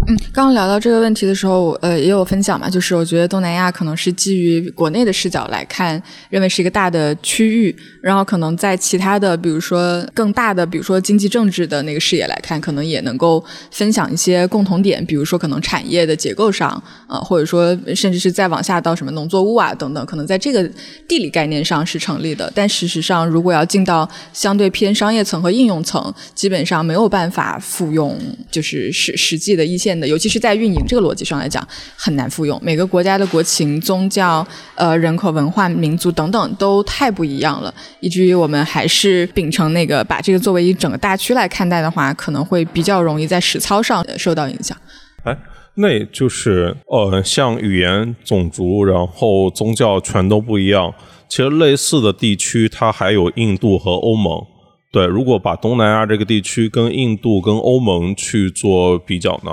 嗯，刚刚聊到这个问题的时候，呃，也有分享嘛，就是我觉得东南亚可能是基于国内的视角来看，认为是一个大的区域，然后可能在其他的，比如说更大的，比如说经济政治的那个视野来看，可能也能够分享一些共同点，比如说可能产业的结构上，呃，或者说甚至是再往下到什么农作物啊等等，可能在这个地理概念上是成立的。但事实上，如果要进到相对偏商业层和应用层，基本上没有办法复用，就是实实际的一些。的，尤其是在运营这个逻辑上来讲，很难复用。每个国家的国情、宗教、呃人口、文化、民族等等都太不一样了，以至于我们还是秉承那个把这个作为一整个大区来看待的话，可能会比较容易在实操上受到影响。哎，那就是呃，像语言、种族，然后宗教全都不一样。其实类似的地区，它还有印度和欧盟。对，如果把东南亚这个地区跟印度、跟欧盟去做比较呢？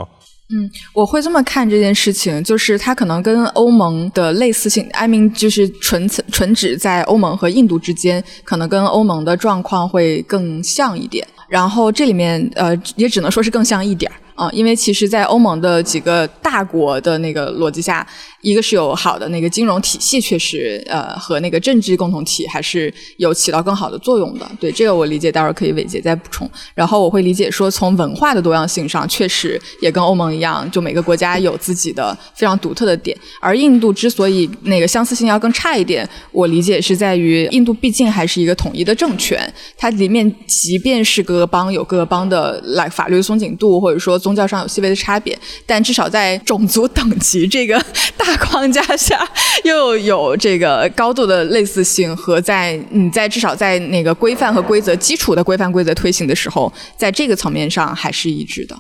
嗯，我会这么看这件事情，就是它可能跟欧盟的类似性，I mean，就是纯纯指在欧盟和印度之间，可能跟欧盟的状况会更像一点。然后这里面呃，也只能说是更像一点儿。啊，因为其实，在欧盟的几个大国的那个逻辑下，一个是有好的那个金融体系，确实，呃，和那个政治共同体还是有起到更好的作用的。对这个我理解，待会儿可以伟杰再补充。然后我会理解说，从文化的多样性上，确实也跟欧盟一样，就每个国家有自己的非常独特的点。而印度之所以那个相似性要更差一点，我理解是在于印度毕竟还是一个统一的政权，它里面即便是各个邦有各个邦的来法律松紧度，或者说。宗教上有细微的差别，但至少在种族等级这个 [LAUGHS] 大框架下，又有这个高度的类似性和在你在至少在那个规范和规则基础的规范规则推行的时候，在这个层面上还是一致的。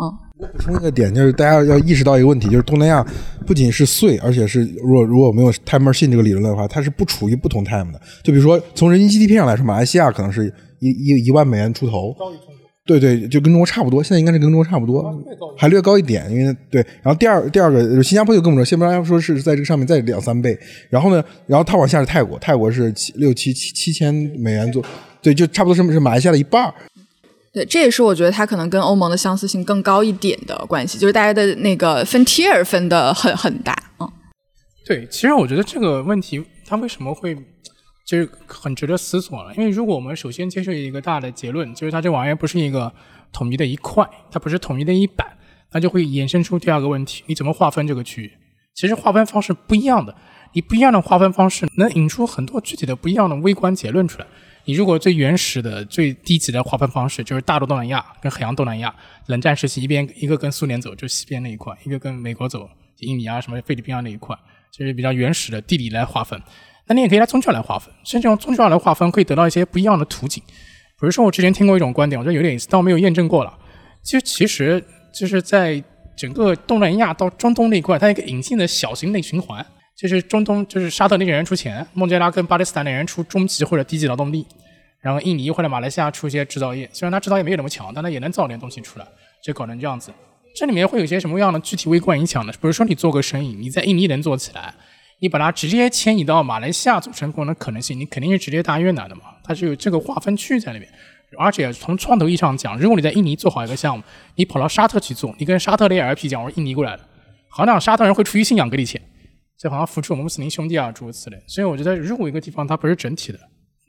嗯，补充一个点，就是大家要意识到一个问题，就是东南亚不仅是碎，而且是如果如果没有 time machine 这个理论的话，它是不处于不同 time 的。就比如说从人均 GDP 上来说，马来西亚可能是一一一万美元出头。对对，就跟中国差不多，现在应该是跟中国差不多，还略高一点，因为对。然后第二第二个，新加坡就更不说，新加坡说是在这个上面再两三倍。然后呢，然后它往下是泰国，泰国是七六七七七千美元左，对，就差不多是是马来西亚的一半。对，这也是我觉得它可能跟欧盟的相似性更高一点的关系，就是大家的那个分 tier 分的很很大。嗯，对，其实我觉得这个问题它为什么会？就是很值得思索了，因为如果我们首先接受一个大的结论，就是它这玩意儿不是一个统一的一块，它不是统一的一板，那就会衍生出第二个问题：你怎么划分这个区域？其实划分方式不一样的，你不一样的划分方式能引出很多具体的不一样的微观结论出来。你如果最原始的、最低级的划分方式就是大陆东南亚跟海洋东南亚，冷战时期一边一个跟苏联走，就西边那一块；一个跟美国走，印尼啊什么菲律宾啊那一块，就是比较原始的地理来划分。那你也可以拿宗教来划分，甚至用宗教来划分，可以得到一些不一样的图景。比如说，我之前听过一种观点，我觉得有点意思，但我没有验证过了。其实，其实就是在整个东南亚到中东那一块，它一个隐性的小型内循环，就是中东就是沙特那些人出钱，孟加拉跟巴勒斯坦那人出中级或者低级劳动力，然后印尼或者马来西亚出一些制造业，虽然它制造业没有那么强，但它也能造点东西出来，就搞成这样子。这里面会有些什么样的具体微观影响呢？比如说，你做个生意，你在印尼能做起来。你把它直接迁移到马来西亚组成功的可能性，你肯定是直接大越南的嘛？它是有这个划分区域在那边。而且从创投意义上讲，如果你在印尼做好一个项目，你跑到沙特去做，你跟沙特的 LP 讲，我说印尼过来的，好像沙特人会出于信仰给你钱，就好像扶持我们穆斯林兄弟啊诸如此类。所以我觉得，如果一个地方它不是整体的，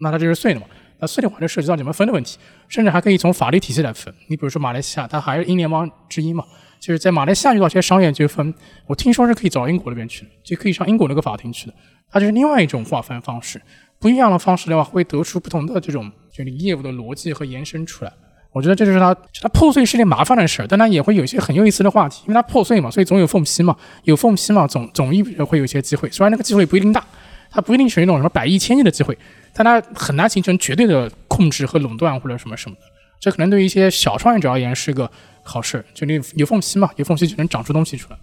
那它就是碎的嘛。那碎的话就涉及到怎么分的问题，甚至还可以从法律体系来分。你比如说马来西亚，它还是英联邦之一嘛，就是在马来西亚遇到一些商业纠纷，我听说是可以走到英国那边去，就可以上英国那个法庭去的。它就是另外一种划分方式，不一样的方式的话，会得出不同的这种就是业务的逻辑和延伸出来。我觉得这就是它，它破碎是件麻烦的事儿，但它也会有一些很有意思的话题，因为它破碎嘛，所以总有缝隙嘛，有缝隙嘛，总总意会有一些机会，虽然那个机会不一定大，它不一定是那种什么百亿、千亿的机会。但它很难形成绝对的控制和垄断或者什么什么的，这可能对于一些小创业者而言是个好事，就你有缝隙嘛，有缝隙就能长出东西出来。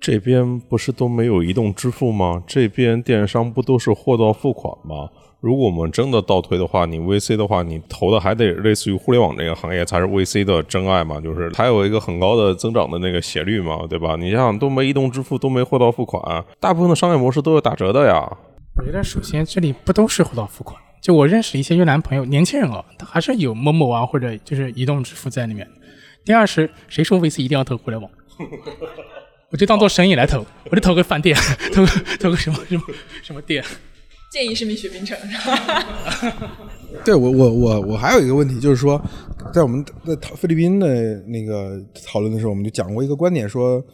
这边不是都没有移动支付吗？这边电商不都是货到付款吗？如果我们真的倒推的话，你 VC 的话，你投的还得类似于互联网这个行业才是 VC 的真爱嘛？就是它有一个很高的增长的那个斜率嘛，对吧？你像都没移动支付，都没货到付款，大部分的商业模式都有打折的呀。我觉得首先这里不都是货到付款，就我认识一些越南朋友，年轻人哦，他还是有某某啊或者就是移动支付在里面。第二是谁说 VC 一定要投互联网？[LAUGHS] 我就当做生意来投，我就投个饭店，[LAUGHS] 投投个什么什么什么店。建议是蜜雪冰城。[LAUGHS] 对我我我我还有一个问题，就是说，在我们在菲律宾的那个讨论的时候，我们就讲过一个观点，说。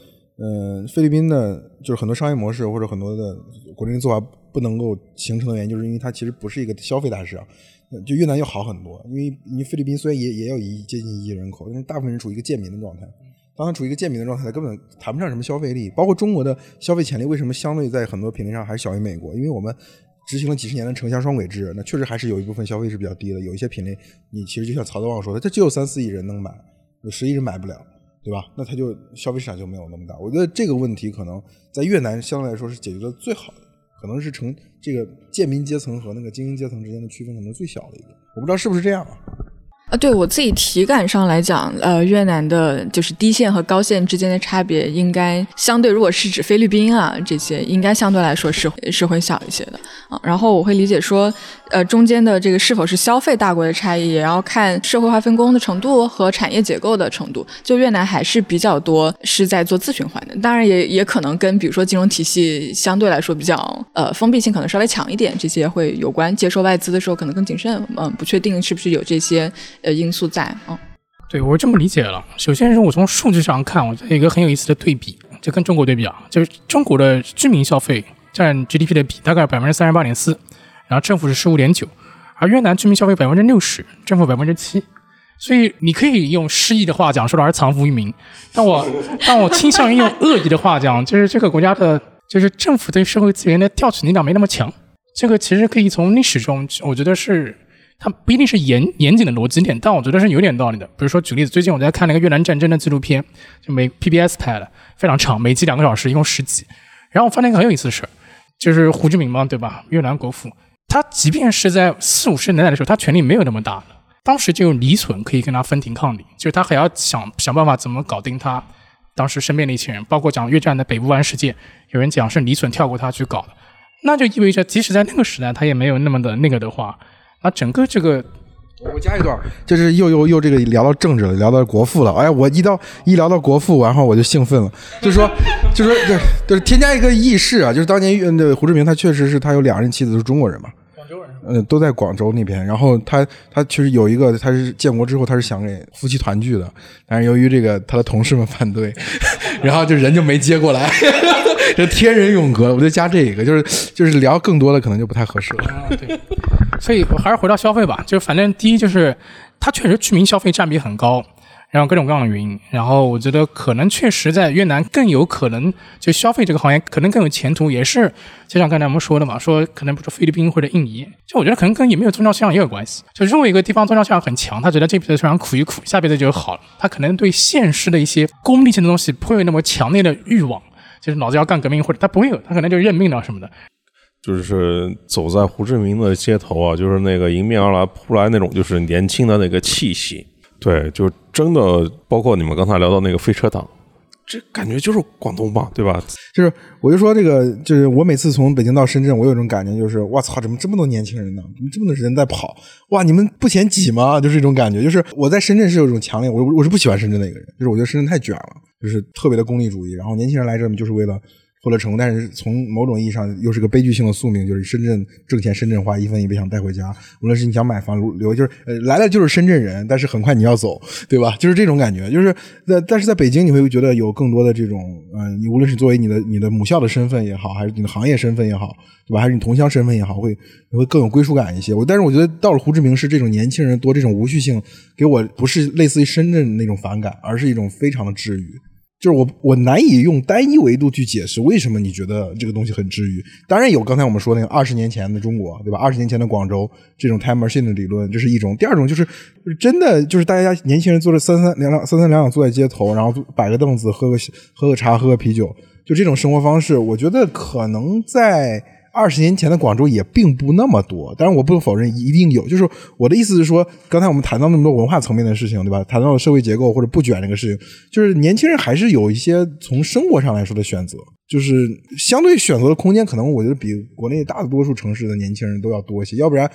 嗯，菲律宾的，就是很多商业模式或者很多的国内做法不能够形成的原因，就是因为它其实不是一个消费大市场。就越南要好很多，因为因为菲律宾虽然也也有一接近一亿人口，但是大部分人处于一个贱民的状态。当他处于一个贱民的状态，他根本谈不上什么消费力。包括中国的消费潜力，为什么相对在很多品类上还是小于美国？因为我们执行了几十年的城乡双轨制，那确实还是有一部分消费是比较低的。有一些品类，你其实就像曹德旺说的，这只有三四亿人能买，有十亿人买不了。对吧？那他就消费市场就没有那么大。我觉得这个问题可能在越南相对来说是解决的最好的，可能是成这个贱民阶层和那个精英阶层之间的区分可能最小的一个。我不知道是不是这样啊？啊，对我自己体感上来讲，呃，越南的就是低线和高线之间的差别，应该相对，如果是指菲律宾啊这些，应该相对来说是是会小一些的啊。然后我会理解说。呃，中间的这个是否是消费大国的差异，也要看社会化分工的程度和产业结构的程度。就越南还是比较多是在做自循环的，当然也也可能跟比如说金融体系相对来说比较呃封闭性可能稍微强一点，这些会有关。接受外资的时候可能更谨慎，嗯，不确定是不是有这些呃因素在啊。对我是这么理解了。首先是我从数据上看，我觉得一个很有意思的对比，就跟中国对比啊，就是中国的居民消费占 GDP 的比大概百分之三十八点四。然后政府是十五点九，而越南居民消费百分之六十，政府百分之七，所以你可以用诗意的话讲，说的是藏富于民。但我 [LAUGHS] 但我倾向于用恶意的话讲，就是这个国家的，就是政府对社会资源的调取力量没那么强。这个其实可以从历史中，我觉得是它不一定是严严谨的逻辑点，但我觉得是有点道理的。比如说举例子，最近我在看那个越南战争的纪录片，就美 PBS 拍的，非常长，每集两个小时，一共十集。然后我发现一个很有意思的事儿，就是胡志明嘛，对吧？越南国父。他即便是在四五十年代的时候，他权力没有那么大，当时就有李隼可以跟他分庭抗礼，就是他还要想想办法怎么搞定他当时身边的一群人，包括讲越战的北部湾事件，有人讲是李隼跳过他去搞的，那就意味着即使在那个时代，他也没有那么的那个的话，那整个这个。我加一段，就是又又又这个聊到政治了，聊到国父了。哎，我一到一聊到国父，然后我就兴奋了，就是说，就是说，对，就是添加一个轶事啊，就是当年那胡志明他确实是他有两任妻子都是中国人嘛，广州人，嗯，都在广州那边。然后他他确实有一个，他是建国之后他是想给夫妻团聚的，但是由于这个他的同事们反对，[LAUGHS] 然后就人就没接过来，[LAUGHS] 这天人永隔。我就加这一个，就是就是聊更多的可能就不太合适了。对。所以还是回到消费吧，就反正第一就是它确实居民消费占比很高，然后各种各样的原因，然后我觉得可能确实在越南更有可能就消费这个行业可能更有前途，也是就像刚才我们说的嘛，说可能不说菲律宾或者印尼，就我觉得可能跟也没有宗教信仰也有关系。就如果一个地方宗教信仰很强，他觉得这辈子虽然苦一苦，下辈子就好了，他可能对现实的一些功利性的东西不会有那么强烈的欲望，就是脑子要干革命或者他不会有，他可能就认命了什么的。就是走在胡志明的街头啊，就是那个迎面而来扑来那种，就是年轻的那个气息。对，就真的包括你们刚才聊到那个飞车党，这感觉就是广东吧，对吧？就是我就说这个，就是我每次从北京到深圳，我有一种感觉，就是我操，怎么这么多年轻人呢？怎么这么多人在跑？哇，你们不嫌挤吗？就是这种感觉。就是我在深圳是有一种强烈，我我是不喜欢深圳的一个人，就是我觉得深圳太卷了，就是特别的功利主义。然后年轻人来这就是为了。获得成功，但是从某种意义上又是个悲剧性的宿命，就是深圳挣钱深圳花，一分一别想带回家。无论是你想买房留，就是呃来了就是深圳人，但是很快你要走，对吧？就是这种感觉。就是在但是在北京，你会觉得有更多的这种，嗯、你无论是作为你的你的母校的身份也好，还是你的行业身份也好，对吧？还是你同乡身份也好，会会更有归属感一些。我但是我觉得到了胡志明市，这种年轻人多这种无序性，给我不是类似于深圳那种反感，而是一种非常的治愈。就是我我难以用单一维度去解释为什么你觉得这个东西很治愈。当然有刚才我们说那个二十年前的中国，对吧？二十年前的广州这种 time machine 的理论，这是一种。第二种就是就是真的就是大家年轻人坐着三三两两三三两两坐在街头，然后摆个凳子喝个喝个茶喝个啤酒，就这种生活方式，我觉得可能在。二十年前的广州也并不那么多，当然我不否认一定有。就是我的意思是说，刚才我们谈到那么多文化层面的事情，对吧？谈到了社会结构或者不卷这个事情，就是年轻人还是有一些从生活上来说的选择，就是相对选择的空间，可能我觉得比国内大多数城市的年轻人都要多一些。要不然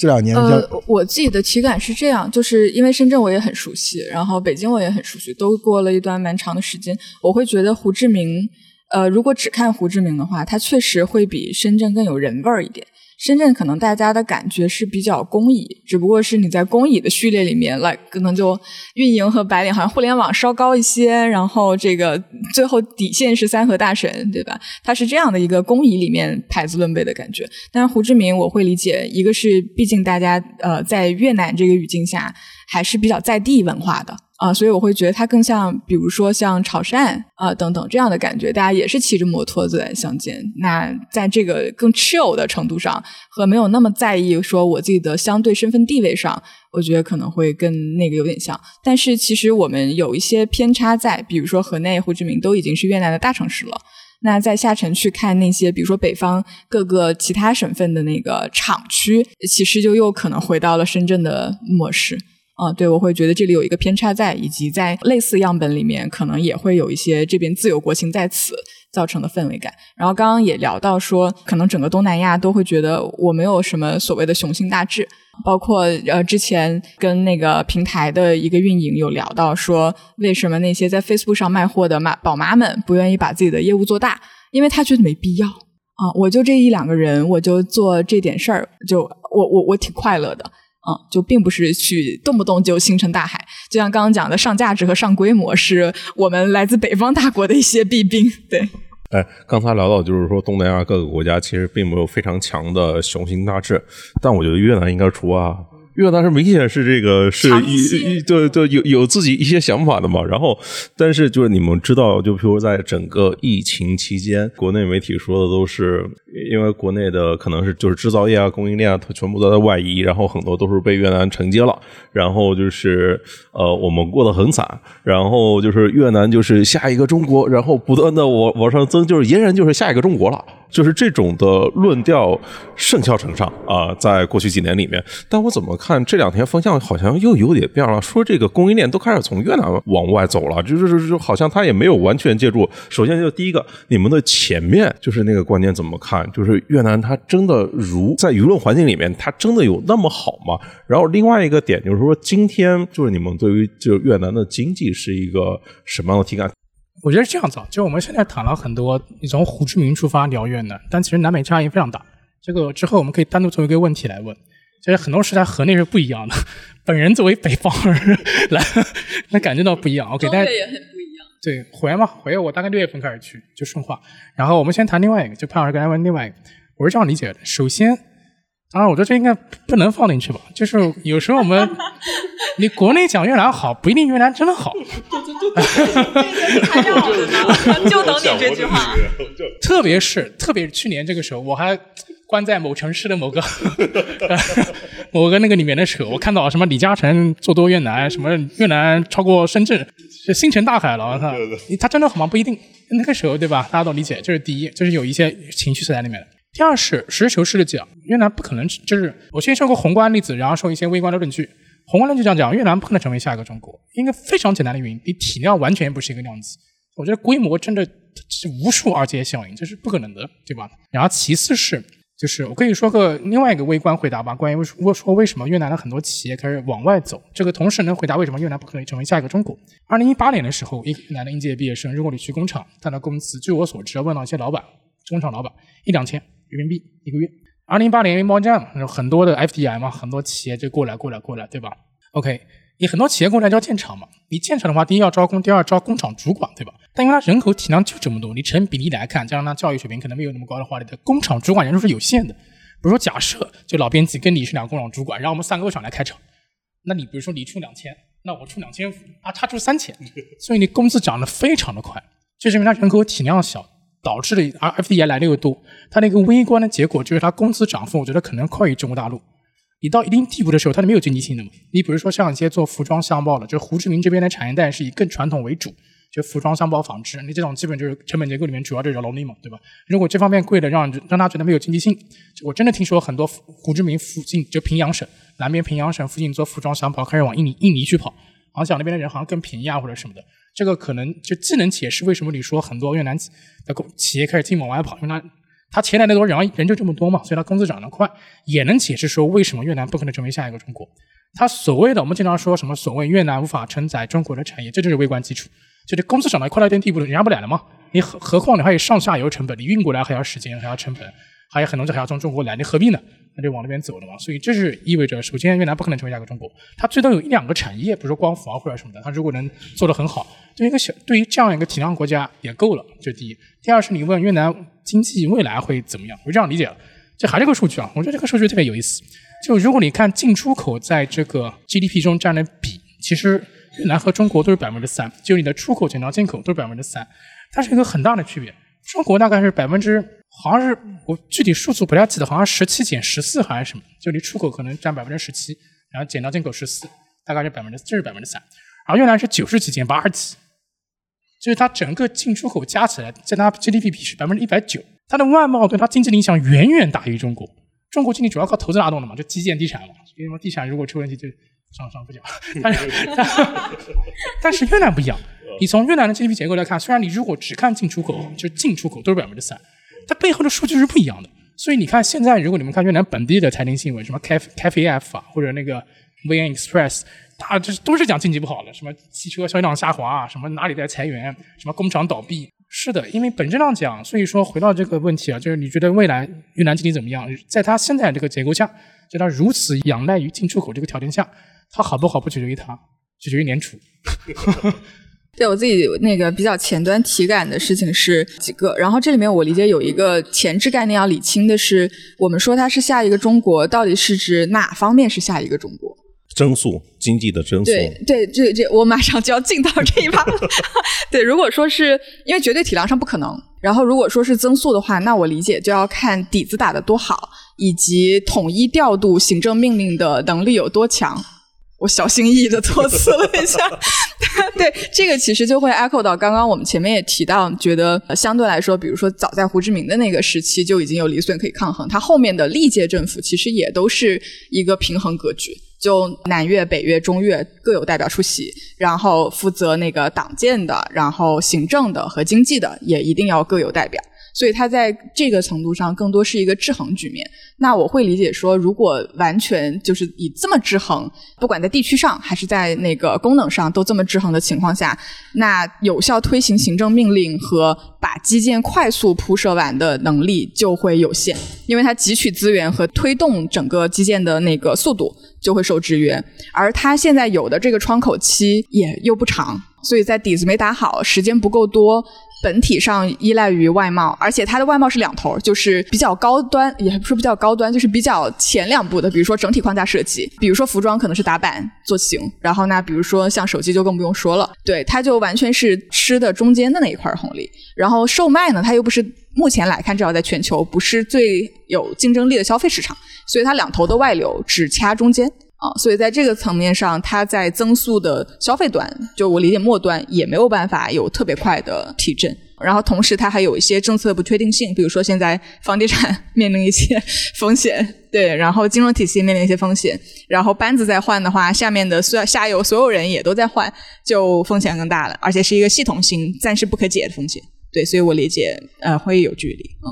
这两年像呃，我自己的体感是这样，[LAUGHS] 就是因为深圳我也很熟悉，然后北京我也很熟悉，都过了一段蛮长的时间，我会觉得胡志明。呃，如果只看胡志明的话，它确实会比深圳更有人味儿一点。深圳可能大家的感觉是比较公益，只不过是你在公益的序列里面来，可能就运营和白领好像互联网稍高一些，然后这个最后底线是三和大神，对吧？它是这样的一个公益里面排子论辈的感觉。但是胡志明我会理解，一个是毕竟大家呃在越南这个语境下还是比较在地文化的。啊，所以我会觉得它更像，比如说像潮汕啊等等这样的感觉，大家也是骑着摩托走在乡间。那在这个更 chill 的程度上，和没有那么在意说我自己的相对身份地位上，我觉得可能会跟那个有点像。但是其实我们有一些偏差在，比如说河内、胡志明都已经是越南的大城市了。那在下沉去看那些，比如说北方各个其他省份的那个厂区，其实就又可能回到了深圳的模式。啊，对，我会觉得这里有一个偏差在，以及在类似样本里面，可能也会有一些这边自有国情在此造成的氛围感。然后刚刚也聊到说，可能整个东南亚都会觉得我没有什么所谓的雄心大志，包括呃之前跟那个平台的一个运营有聊到说，为什么那些在 Facebook 上卖货的妈宝妈们不愿意把自己的业务做大，因为他觉得没必要啊，我就这一两个人，我就做这点事儿，就我我我挺快乐的。啊，就并不是去动不动就星辰大海，就像刚刚讲的上价值和上规模，是我们来自北方大国的一些弊病。对，哎，刚才聊到就是说东南亚各个国家其实并没有非常强的雄心大志，但我觉得越南应该除啊。越南是明显是这个是一对对有有自己一些想法的嘛，然后但是就是你们知道，就比如在整个疫情期间，国内媒体说的都是因为国内的可能是就是制造业啊、供应链啊，它全部都在外移，然后很多都是被越南承接了，然后就是呃我们过得很惨，然后就是越南就是下一个中国，然后不断的往往上增，就是俨然就是下一个中国了。就是这种的论调甚嚣尘上啊，在过去几年里面，但我怎么看这两天风向好像又有点变了，说这个供应链都开始从越南往外走了，就是就是好像他也没有完全借助。首先就第一个，你们的前面就是那个观点怎么看？就是越南它真的如在舆论环境里面，它真的有那么好吗？然后另外一个点就是说，今天就是你们对于就是越南的经济是一个什么样的体感？我觉得是这样子，就我们现在谈了很多，你从胡志明出发聊越南，但其实南北差异非常大。这个之后我们可以单独做一个问题来问。其实很多事在河内是不一样的。本人作为北方人来，能感觉到不一样。OK，但也很不一样。对，回来嘛，回来我大概六月份开始去，就顺化。然后我们先谈另外一个，就潘老师刚才问另外一个，我是这样理解的。首先，当然我觉得这应该不能放进去吧，就是有时候我们。[LAUGHS] 你国内讲越南好，不一定越南真的好。就等你这句话。特别是特别是去年这个时候，我还关在某城市的某个 [LAUGHS] 某个那个里面的时候，我看到什么李嘉诚做多越南，什么越南超过深圳，是星辰大海了。我操，他真的好吗？不一定。那个时候对吧？大家都理解，这是第一，就是有一些情绪在里面的。第二是实事求是的讲，越南不可能就是我先说个宏观例子，然后说一些微观的论据。宏观论据这样讲，越南不可能成为下一个中国，一个非常简单的原因，你体量完全不是一个量级。我觉得规模真的是无数二阶效应，这是不可能的，对吧？然后其次是，就是我可以说个另外一个微观回答吧，关于为说说为什么越南的很多企业开始往外走，这个同时能回答为什么越南不可能成为下一个中国。二零一八年的时候，一个越南的应届毕业生，如果你去工厂，他的工资，据我所知，问到一些老板，工厂老板一两千人民币一个月。二零一八年因为贸易战，很多的 FDI 嘛，很多企业就过来过来过来，对吧？OK。你很多企业过来就要建厂嘛，你建厂的话，第一要招工，第二招工厂主管，对吧？但因为它人口体量就这么多，你成比例来看，加上它教育水平可能没有那么高的话，你的工厂主管人数是有限的。比如说，假设就老编辑跟你是两个工厂主管，然后我们三个工厂来开厂，那你比如说你出两千，那我出两千五啊，他出三千，所以你工资涨得非常的快，就是因为它人口体量小导致的，而 FDI 来的又多，它那个微观的结果就是它工资涨幅，我觉得可能快于中国大陆。你到一定地步的时候，它是没有经济性的嘛？你比如说像一些做服装箱包的，就胡志明这边的产业带是以更传统为主，就服装箱包纺织，你这种基本就是成本结构里面主要就是劳力嘛，对吧？如果这方面贵的让让他觉得没有经济性，我真的听说很多胡志明附近就平阳省南边平阳省附近做服装箱包开始往印尼印尼去跑，好像那边的人好像更便宜啊或者什么的，这个可能就既能解释为什么你说很多越南的企业开始进往外跑，因为它。他钱来的多，人人就这么多嘛，所以他工资涨得快，也能解释说为什么越南不可能成为下一个中国。他所谓的我们经常说什么所谓越南无法承载中国的产业，这就是微观基础。就这工资涨得快到一定地步，人家不来了吗？你何何况你还有上下游成本，你运过来还要时间，还要成本，还有很多东西还要从中国来，你何必呢？那就往那边走了嘛。所以这是意味着，首先越南不可能成为下一个中国，它最多有一两个产业，比如说光伏啊或者什么的，它如果能做得很好，对于一个小对于这样一个体量国家也够了。这第一。第二是你问越南经济未来会怎么样，我这样理解了。这还是个数据啊，我觉得这个数据特别有意思。就如果你看进出口在这个 GDP 中占的比，其实越南和中国都是百分之三，就你的出口减到进口都是百分之三，它是一个很大的区别。中国大概是百分之，好像是我具体数字不太记得，好像十七减十四还是什么，就你出口可能占百分之十七，然后减到进口十四，大概是百分之这是百分之三，然后越南是九十几减八十几。就是它整个进出口加起来，在它 GDP 比是百分之一百九，它的外贸对它经济的影响远远大于中国。中国经济主要靠投资拉动的嘛，就基建、地产嘛。因为地产如果出问题就上上不讲。但是 [LAUGHS] 但是越南不一样，你从越南的 GDP 结构来看，虽然你如果只看进出口，就是进出口都是百分之三，它背后的数据是不一样的。所以你看现在，如果你们看越南本地的财经新闻，什么 Cafe Cafe F 啊，或者那个 VN Express。它，这都是讲经济不好的，什么汽车销量下滑，什么哪里在裁员，什么工厂倒闭。是的，因为本质上讲，所以说回到这个问题啊，就是你觉得未来越南经济怎么样？在它现在这个结构下，就它如此仰赖于进出口这个条件下，它好不好不取决于它，取决于联储。[LAUGHS] 对我自己那个比较前端体感的事情是几个，然后这里面我理解有一个前置概念要理清的是，我们说它是下一个中国，到底是指哪方面是下一个中国？增速经济的增速，对对，这这我马上就要进到这一趴了。[LAUGHS] 对，如果说是因为绝对体量上不可能，然后如果说是增速的话，那我理解就要看底子打得多好，以及统一调度行政命令的能力有多强。我小心翼翼的措辞了一下，[LAUGHS] 对这个其实就会 echo 到刚刚我们前面也提到，觉得相对来说，比如说早在胡志明的那个时期就已经有李隼可以抗衡，他后面的历届政府其实也都是一个平衡格局，就南越、北越、中越各有代表出席，然后负责那个党建的，然后行政的和经济的也一定要各有代表。所以它在这个程度上更多是一个制衡局面。那我会理解说，如果完全就是以这么制衡，不管在地区上还是在那个功能上都这么制衡的情况下，那有效推行行政命令和把基建快速铺设完的能力就会有限，因为它汲取资源和推动整个基建的那个速度就会受制约。而它现在有的这个窗口期也又不长，所以在底子没打好，时间不够多。本体上依赖于外贸，而且它的外贸是两头，就是比较高端，也不是比较高端，就是比较前两步的。比如说整体框架设计，比如说服装可能是打板做型，然后那比如说像手机就更不用说了，对，它就完全是吃的中间的那一块红利。然后售卖呢，它又不是目前来看，至少在全球不是最有竞争力的消费市场，所以它两头的外流只掐中间。啊，所以在这个层面上，它在增速的消费端，就我理解末端也没有办法有特别快的提振。然后同时，它还有一些政策不确定性，比如说现在房地产 [LAUGHS] 面临一些 [LAUGHS] 风险，对，然后金融体系面临一些风险，然后班子在换的话，下面的所下游所有人也都在换，就风险更大了，而且是一个系统性暂时不可解的风险。对，所以我理解，呃，会有距离。嗯，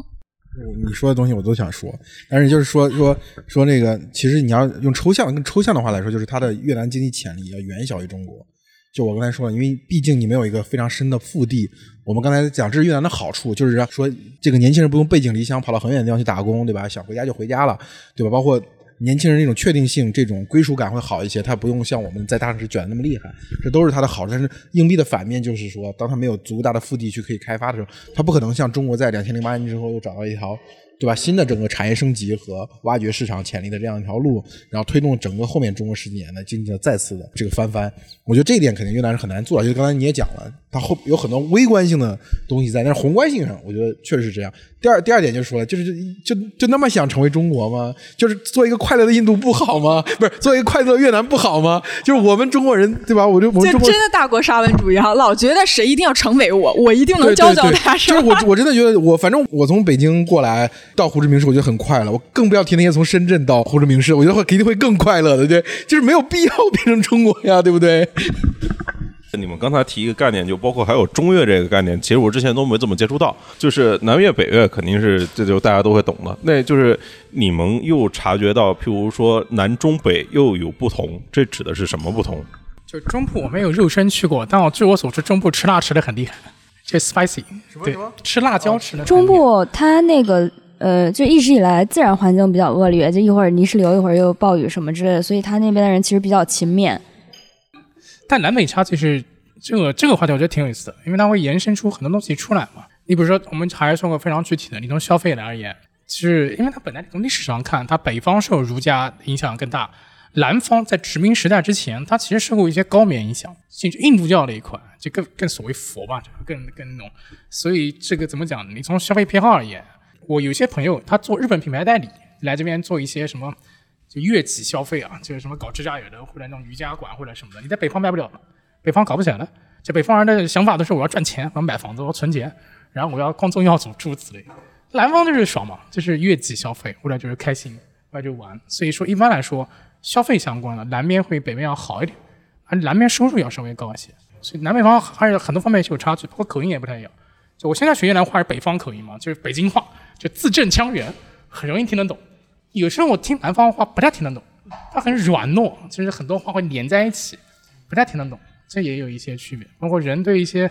你说的东西我都想说，但是就是说说说那个，其实你要用抽象跟抽象的话来说，就是它的越南经济潜力要远小于中国。就我刚才说了，因为毕竟你没有一个非常深的腹地。我们刚才讲这是越南的好处，就是说这个年轻人不用背井离乡跑到很远的地方去打工，对吧？想回家就回家了，对吧？包括年轻人那种确定性、这种归属感会好一些，他不用像我们在大城市卷的那么厉害，这都是他的好。但是硬币的反面就是说，当他没有足够大的腹地去可以开发的时候，他不可能像中国在两千零八年之后又找到一条。对吧？新的整个产业升级和挖掘市场潜力的这样一条路，然后推动整个后面中国十几年的经济的再次的这个翻番，我觉得这一点肯定越南是很难做。就刚才你也讲了，它后有很多微观性的东西在，但是宏观性上，我觉得确实是这样。第二，第二点就是说，就是就就那么想成为中国吗？就是做一个快乐的印度不好吗？不是做一个快乐的越南不好吗？就是我们中国人，对吧？我就我们中国真的大国沙文主义啊，老觉得谁一定要成为我，我一定能教教他。就是我我真的觉得我反正我从北京过来到胡志明市，我觉得很快乐。我更不要提那些从深圳到胡志明市，我觉得会肯定会更快乐的，对，就是没有必要变成中国呀，对不对？你们刚才提一个概念，就包括还有中越这个概念，其实我之前都没怎么接触到。就是南越北越肯定是这就大家都会懂的。那就是你们又察觉到，譬如说南中北又有不同，这指的是什么不同？就中部我没有肉身去过，但我据我所知，中部吃辣吃的很厉害，就 spicy，对，吃辣椒吃的。中部它那个呃，就一直以来自然环境比较恶劣，就一会儿泥石流，一会儿又暴雨什么之类的，所以他那边的人其实比较勤勉。但南北差其实这个这个话题我觉得挺有意思的，因为它会延伸出很多东西出来嘛。你比如说，我们还是说个非常具体的，你从消费来而言，其实因为它本来从历史上看，它北方受儒家影响更大，南方在殖民时代之前，它其实受过一些高棉影响，甚至印度教那一块就更更所谓佛吧，就更更那种。所以这个怎么讲？你从消费偏好而言，我有些朋友他做日本品牌代理，来这边做一些什么。就悦己消费啊，就是什么搞指甲油的，或者那种瑜伽馆或者什么的，你在北方卖不了，北方搞不起来了。就北方人的想法都是我要赚钱，我要买房子，我要存钱，然后我要光宗耀祖诸如此类。南方就是爽嘛，就是悦己消费，或者就是开心，或者就玩。所以说一般来说，消费相关的南边会北边要好一点，而南边收入要稍微高一些。所以南北方还是很多方面是有差距，包括口音也不太一样。就我现在学越南话是北方口音嘛，就是北京话，就字正腔圆，很容易听得懂。有时候我听南方话不太听得懂，它很软糯，就是很多话会连在一起，不太听得懂，这也有一些区别。包括人对一些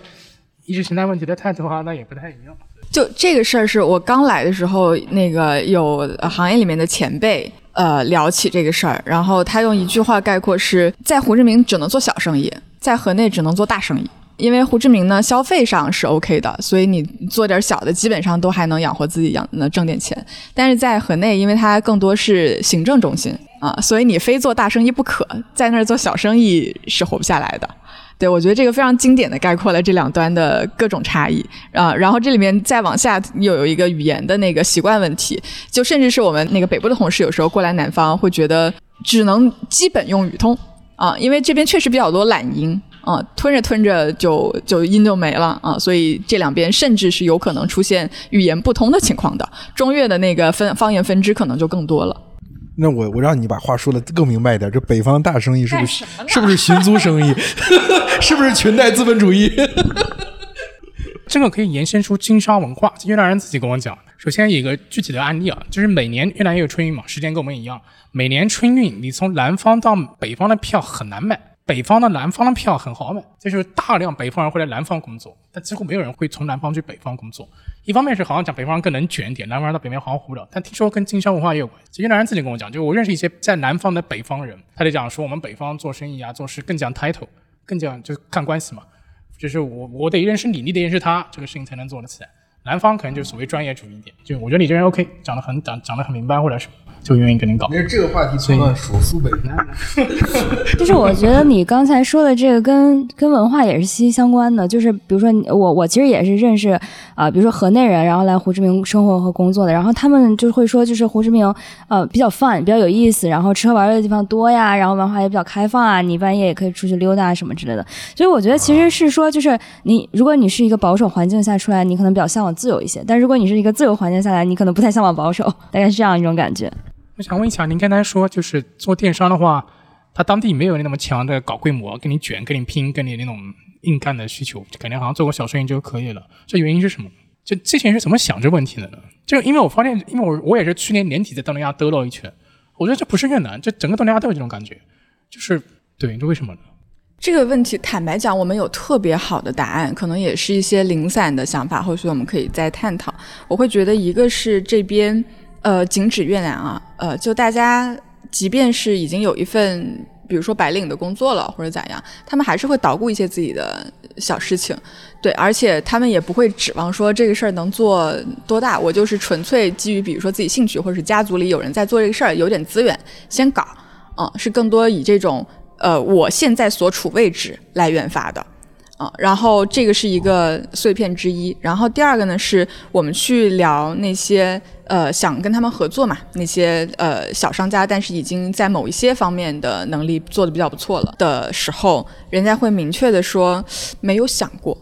意识形态问题的态度啊，那也不太一样。就这个事儿，是我刚来的时候，那个有行业里面的前辈呃聊起这个事儿，然后他用一句话概括：是在胡志明只能做小生意，在河内只能做大生意。因为胡志明呢，消费上是 OK 的，所以你做点小的，基本上都还能养活自己，养能挣点钱。但是在河内，因为它更多是行政中心啊，所以你非做大生意不可，在那儿做小生意是活不下来的。对我觉得这个非常经典的概括了这两端的各种差异啊。然后这里面再往下又有一个语言的那个习惯问题，就甚至是我们那个北部的同事有时候过来南方会觉得只能基本用语通啊，因为这边确实比较多懒音。啊，吞着吞着就就音就没了啊，所以这两边甚至是有可能出现语言不通的情况的。中越的那个分方言分支可能就更多了。那我我让你把话说的更明白一点，这北方大生意是不是是不是寻租生意？[LAUGHS] 是不是裙带资本主义？[LAUGHS] 这个可以延伸出经商文化。越南人自己跟我讲，首先有一个具体的案例啊，就是每年越南也有春运嘛，时间跟我们一样，每年春运你从南方到北方的票很难买。北方的南方的票很好买，就是大量北方人会来南方工作，但几乎没有人会从南方去北方工作。一方面是好像讲北方人更能卷一点，南方人到北面好像活不了。但听说跟经商文化也有关系。越南人自己跟我讲，就我认识一些在南方的北方人，他就讲说我们北方做生意啊，做事更讲 title，更讲就看关系嘛。就是我我得认识你，你得认识他，这个事情才能做得起来。南方可能就所谓专业主义一点，就我觉得你这人 OK，讲得很讲讲得很明白或者是。就愿意跟你搞。因为，这个话题从了手苏北。[LAUGHS] 就是我觉得你刚才说的这个跟跟文化也是息息相关的。就是比如说我我其实也是认识啊，比如说河内人，然后来胡志明生活和工作的，然后他们就会说，就是胡志明呃比较 fun，比较有意思，然后吃喝玩乐的地方多呀，然后文化也比较开放啊，你半夜也可以出去溜达什么之类的。所以我觉得其实是说，就是你如果你是一个保守环境下出来，你可能比较向往自由一些；但如果你是一个自由环境下来，你可能不太向往保守，大概是这样一种感觉。我想问一下，您刚才说就是做电商的话，他当地没有那么强的搞规模、跟你卷、跟你拼、跟你那种硬干的需求，就感觉好像做个小生意就可以了。这原因是什么？就这些人是怎么想这问题的呢？就因为我发现，因为我我也是去年年底在东南亚兜了一圈，我觉得这不是越南，这整个东南亚都有这种感觉，就是对，这为什么呢？这个问题，坦白讲，我们有特别好的答案，可能也是一些零散的想法，后续我们可以再探讨。我会觉得，一个是这边，呃，仅止越南啊，呃，就大家即便是已经有一份，比如说白领的工作了或者咋样，他们还是会捣鼓一些自己的小事情，对，而且他们也不会指望说这个事儿能做多大，我就是纯粹基于比如说自己兴趣，或者是家族里有人在做这个事儿，有点资源先搞，嗯，是更多以这种。呃，我现在所处位置来源发的，啊，然后这个是一个碎片之一，然后第二个呢，是我们去聊那些呃想跟他们合作嘛，那些呃小商家，但是已经在某一些方面的能力做的比较不错了的时候，人家会明确的说没有想过。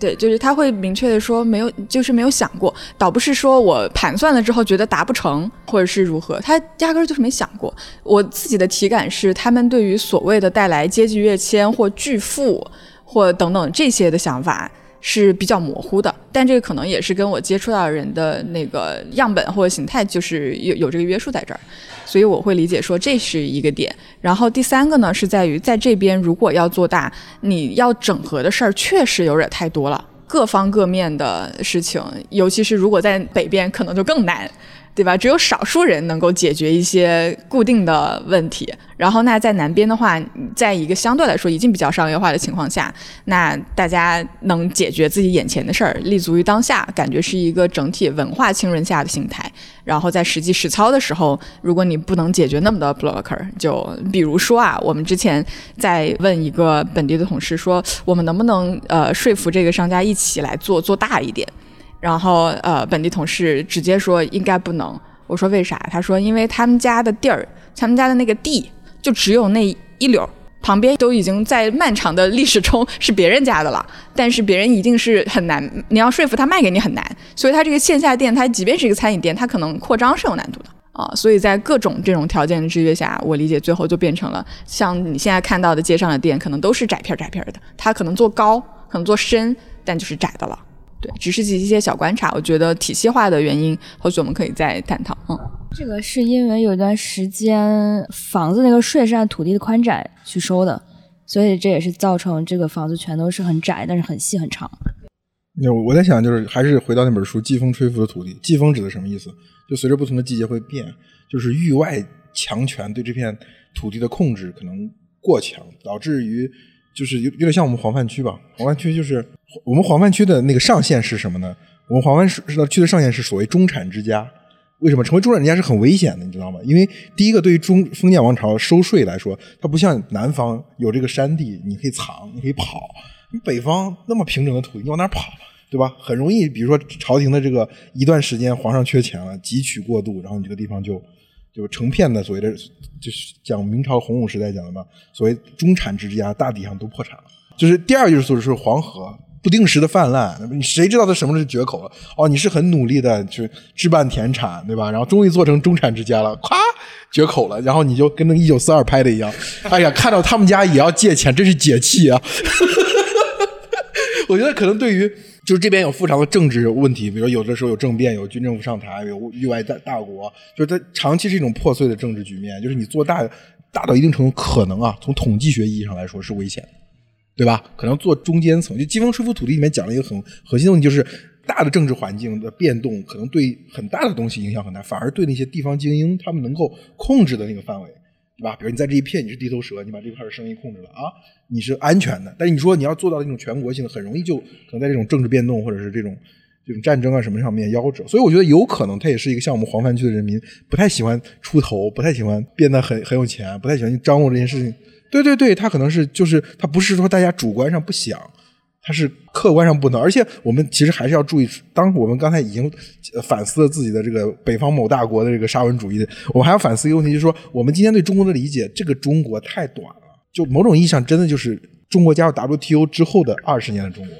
对，就是他会明确的说没有，就是没有想过，倒不是说我盘算了之后觉得达不成，或者是如何，他压根儿就是没想过。我自己的体感是，他们对于所谓的带来阶级跃迁或巨富或等等这些的想法是比较模糊的。但这个可能也是跟我接触到人的那个样本或者形态，就是有有这个约束在这儿。所以我会理解说这是一个点，然后第三个呢是在于在这边如果要做大，你要整合的事儿确实有点太多了，各方各面的事情，尤其是如果在北边可能就更难。对吧？只有少数人能够解决一些固定的问题。然后，那在南边的话，在一个相对来说已经比较商业化的情况下，那大家能解决自己眼前的事儿，立足于当下，感觉是一个整体文化浸润下的形态。然后在实际实操的时候，如果你不能解决那么多 blocker，就比如说啊，我们之前在问一个本地的同事说，我们能不能呃说服这个商家一起来做做大一点？然后，呃，本地同事直接说应该不能。我说为啥？他说因为他们家的地儿，他们家的那个地就只有那一绺，旁边都已经在漫长的历史中是别人家的了。但是别人一定是很难，你要说服他卖给你很难。所以他这个线下店，他即便是一个餐饮店，他可能扩张是有难度的啊。所以在各种这种条件的制约下，我理解最后就变成了像你现在看到的街上的店，可能都是窄片窄片的。他可能做高，可能做深，但就是窄的了。对，只是一些小观察，我觉得体系化的原因，或许我们可以再探讨。嗯，这个是因为有一段时间房子那个税是按土地的宽窄去收的，所以这也是造成这个房子全都是很窄，但是很细很长。那我在想，就是还是回到那本书《季风吹拂的土地》，季风指的什么意思？就随着不同的季节会变，就是域外强权对这片土地的控制可能过强，导致于。就是有有点像我们黄泛区吧，黄泛区就是我们黄泛区的那个上限是什么呢？我们黄泛区的上限是所谓中产之家。为什么成为中产之家是很危险的？你知道吗？因为第一个，对于中封建王朝收税来说，它不像南方有这个山地，你可以藏，你可以跑。北方那么平整的土地，你往哪跑？对吧？很容易，比如说朝廷的这个一段时间，皇上缺钱了，汲取过度，然后你这个地方就。就是成片的所谓的，就是讲明朝洪武时代讲的嘛，所谓中产之家大体上都破产了。就是第二就是说是黄河不定时的泛滥，你谁知道它什么是绝口了？哦，你是很努力的去置办田产，对吧？然后终于做成中产之家了，咵绝口了，然后你就跟那一九四二拍的一样，哎呀，看到他们家也要借钱，真是解气啊！[LAUGHS] 我觉得可能对于。就是这边有复杂的政治问题，比如有的时候有政变，有军政府上台，有域外大大国，就是它长期是一种破碎的政治局面。就是你做大，大到一定程度，可能啊，从统计学意义上来说是危险，对吧？可能做中间层。就《季风吹拂土地》里面讲了一个很核心的问题，就是大的政治环境的变动，可能对很大的东西影响很大，反而对那些地方精英他们能够控制的那个范围。对吧？比如你在这一片你是地头蛇，你把这块的声音控制了啊，你是安全的。但是你说你要做到那种全国性的，很容易就可能在这种政治变动或者是这种这种战争啊什么上面夭折。所以我觉得有可能它也是一个像我们黄泛区的人民不太喜欢出头，不太喜欢变得很很有钱，不太喜欢去张罗这件事情。对对对，他可能是就是他不是说大家主观上不想。它是客观上不能，而且我们其实还是要注意。当我们刚才已经反思了自己的这个北方某大国的这个沙文主义的，我们还要反思一个问题，就是说我们今天对中国的理解，这个中国太短了。就某种意义上，真的就是中国加入 WTO 之后的二十年的中国。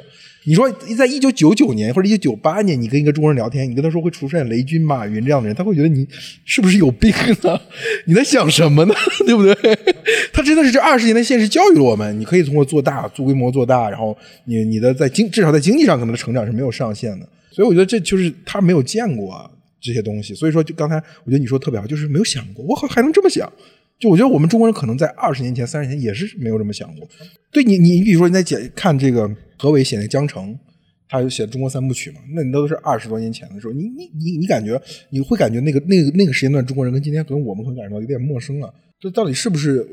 你说，在一九九九年或者一九九八年，你跟一个中国人聊天，你跟他说会出现雷军、马云这样的人，他会觉得你是不是有病呢？[LAUGHS] 你在想什么呢？[LAUGHS] 对不对？[LAUGHS] 他真的是这二十年的现实教育了我们，你可以通过做大、做规模、做大，然后你你的在经至少在经济上可能的成长是没有上限的。所以我觉得这就是他没有见过这些东西。所以说，就刚才我觉得你说特别好，就是没有想过，我还能这么想。就我觉得我们中国人可能在二十年前、三十年前也是没有这么想过。对你，你比如说你在解看这个何伟写那《江城》，他就写中国三部曲嘛，那你都是二十多年前的时候，你你你你感觉你会感觉那个那个那个时间段中国人跟今天可能我们可能感觉到有点陌生了。这到底是不是？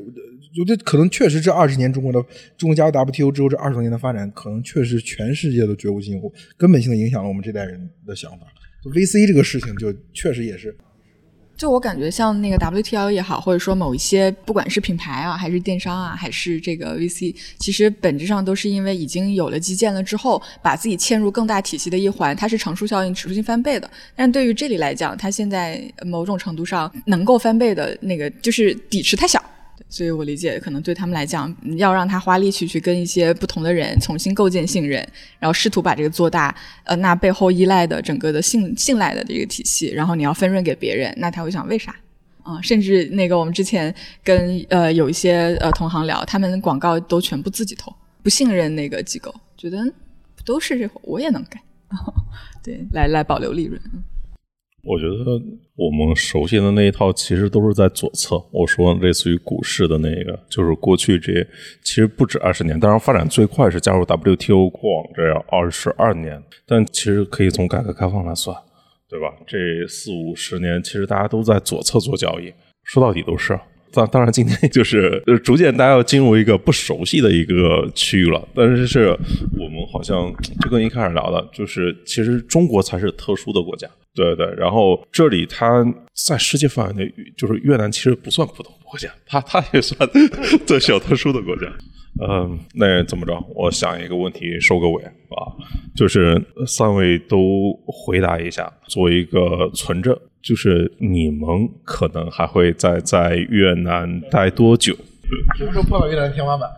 我觉得可能确实这二十年中国的中国加入 WTO 之后这二十多年的发展，可能确实全世界都绝无仅有，根本性的影响了我们这代人的想法。VC 这个事情就确实也是。就我感觉，像那个 WTO 也好，或者说某一些不管是品牌啊，还是电商啊，还是这个 VC，其实本质上都是因为已经有了基建了之后，把自己嵌入更大体系的一环，它是乘数效应、指数性翻倍的。但对于这里来讲，它现在某种程度上能够翻倍的那个，就是底池太小。所以我理解，可能对他们来讲，要让他花力气去跟一些不同的人重新构建信任，然后试图把这个做大，呃，那背后依赖的整个的信信赖的这个体系，然后你要分润给别人，那他会想为啥？啊，甚至那个我们之前跟呃有一些呃同行聊，他们广告都全部自己投，不信任那个机构，觉得都是这我也能干，[LAUGHS] 对，来来保留利润。我觉得我们熟悉的那一套其实都是在左侧。我说类似于股市的那个，就是过去这其实不止二十年，当然发展最快是加入 WTO 过往这样二十二年，但其实可以从改革开放来算，对吧？这四五十年其实大家都在左侧做交易，说到底都是。当当然，今天就是逐渐大家要进入一个不熟悉的一个区域了。但是是我们好像就跟一开始聊的，就是其实中国才是特殊的国家。对对，然后这里它在世界范围内，就是越南其实不算普通国家，它它也算最小特殊的国家。嗯，那怎么着？我想一个问题收个尾啊，就是三位都回答一下，做一个存证。就是你们可能还会再在越南待多久？[LAUGHS] 什么时候碰到越南天花板？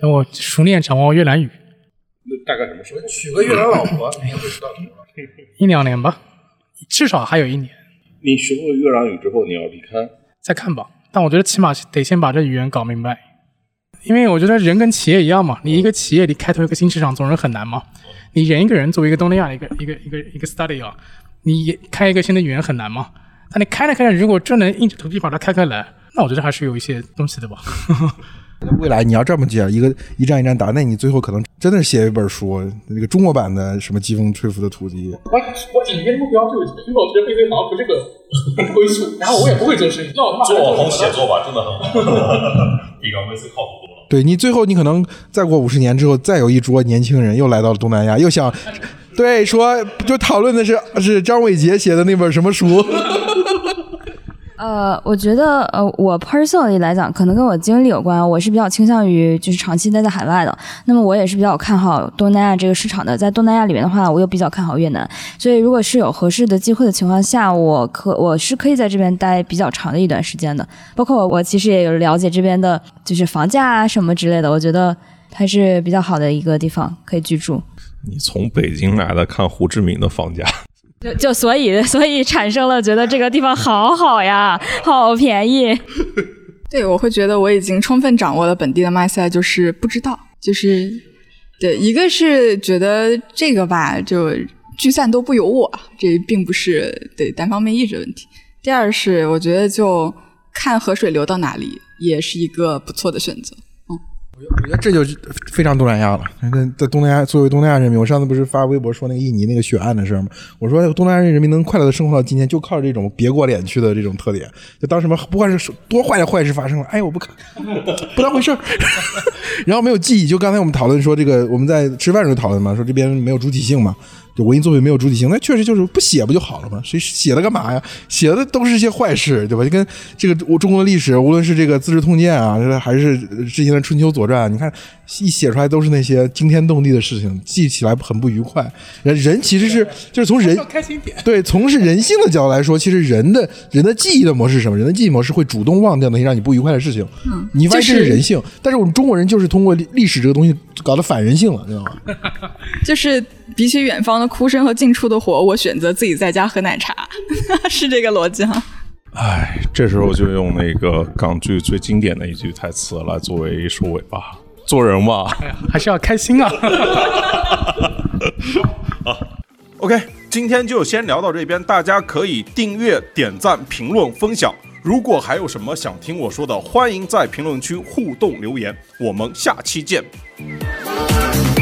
等我熟练掌握越南语。那大概什么时候？娶个越南老婆，你也会知道 [LAUGHS] 一两年吧，至少还有一年。你学会越南语之后，你要离开？再看吧。但我觉得起码得先把这语言搞明白，因为我觉得人跟企业一样嘛，你一个企业你开拓一个新市场总是很难嘛。你人一个人作为一个东南亚的一个一个一个一个 study 啊。你开一个新的语言很难吗？但你开着开着，如果真能硬着头皮把它开开来，那我觉得还是有一些东西的吧。[LAUGHS] 未来你要这么讲，一个一站一站打，那你最后可能真的是写一本书，那个中国版的什么疾风吹拂的土地。我我今天目标就是因为我觉得飞飞好像不这个 [LAUGHS] 归宿，然后我也不会做生意，那我做网红写作吧，真的很好，比刚威斯靠谱多了。对你最后你可能再过五十年之后，再有一桌年轻人又来到了东南亚，又想。[LAUGHS] 对，说就讨论的是是张伟杰写的那本什么书？[LAUGHS] 呃，我觉得呃，我 personally 来讲，可能跟我经历有关。我是比较倾向于就是长期待在海外的。那么我也是比较看好东南亚这个市场的。在东南亚里面的话，我又比较看好越南。所以如果是有合适的机会的情况下，我可我是可以在这边待比较长的一段时间的。包括我我其实也有了解这边的，就是房价啊什么之类的。我觉得它是比较好的一个地方，可以居住。你从北京来的，看胡志明的房价，就所以 [LAUGHS] 所以产生了觉得这个地方好好呀，好便宜。[LAUGHS] 对，我会觉得我已经充分掌握了本地的麦赛，就是不知道，就是对，一个是觉得这个吧，就聚散都不由我，这并不是对单方面意志问题。第二是我觉得就看河水流到哪里，也是一个不错的选择。我觉得这就非常东南亚了。在在东南亚，作为东南亚人民，我上次不是发微博说那个印尼那个血案的事吗？我说东南亚人民能快乐的生活到今天，就靠这种别过脸去的这种特点。就当什么不管是多坏的坏事发生了，哎，我不看，不当回事儿。[LAUGHS] 然后没有记忆，就刚才我们讨论说这个，我们在吃饭时候讨论嘛，说这边没有主体性嘛。就文艺作品没有主体性，那确实就是不写不就好了吗？谁写的干嘛呀？写的都是一些坏事，对吧？就跟这个我中国的历史，无论是这个《资治通鉴》啊，还是之前的《春秋左传》，你看一写出来都是那些惊天动地的事情，记起来很不愉快。人人其实是就是从人开心点，[LAUGHS] 对，从是人性的角度来说，其实人的人的记忆的模式是什么？人的记忆模式会主动忘掉那些让你不愉快的事情。嗯，你发现这是人性，但是我们中国人就是通过历史这个东西搞得反人性了，你知道吗？[LAUGHS] 就是比起远方的。哭声和进出的火，我选择自己在家喝奶茶，[LAUGHS] 是这个逻辑哈。哎，这时候就用那个港剧最经典的一句台词来作为收尾吧。做人嘛。哎呀，还是要开心啊。[LAUGHS] OK，今天就先聊到这边，大家可以订阅、点赞、评论、分享。如果还有什么想听我说的，欢迎在评论区互动留言。我们下期见。Thank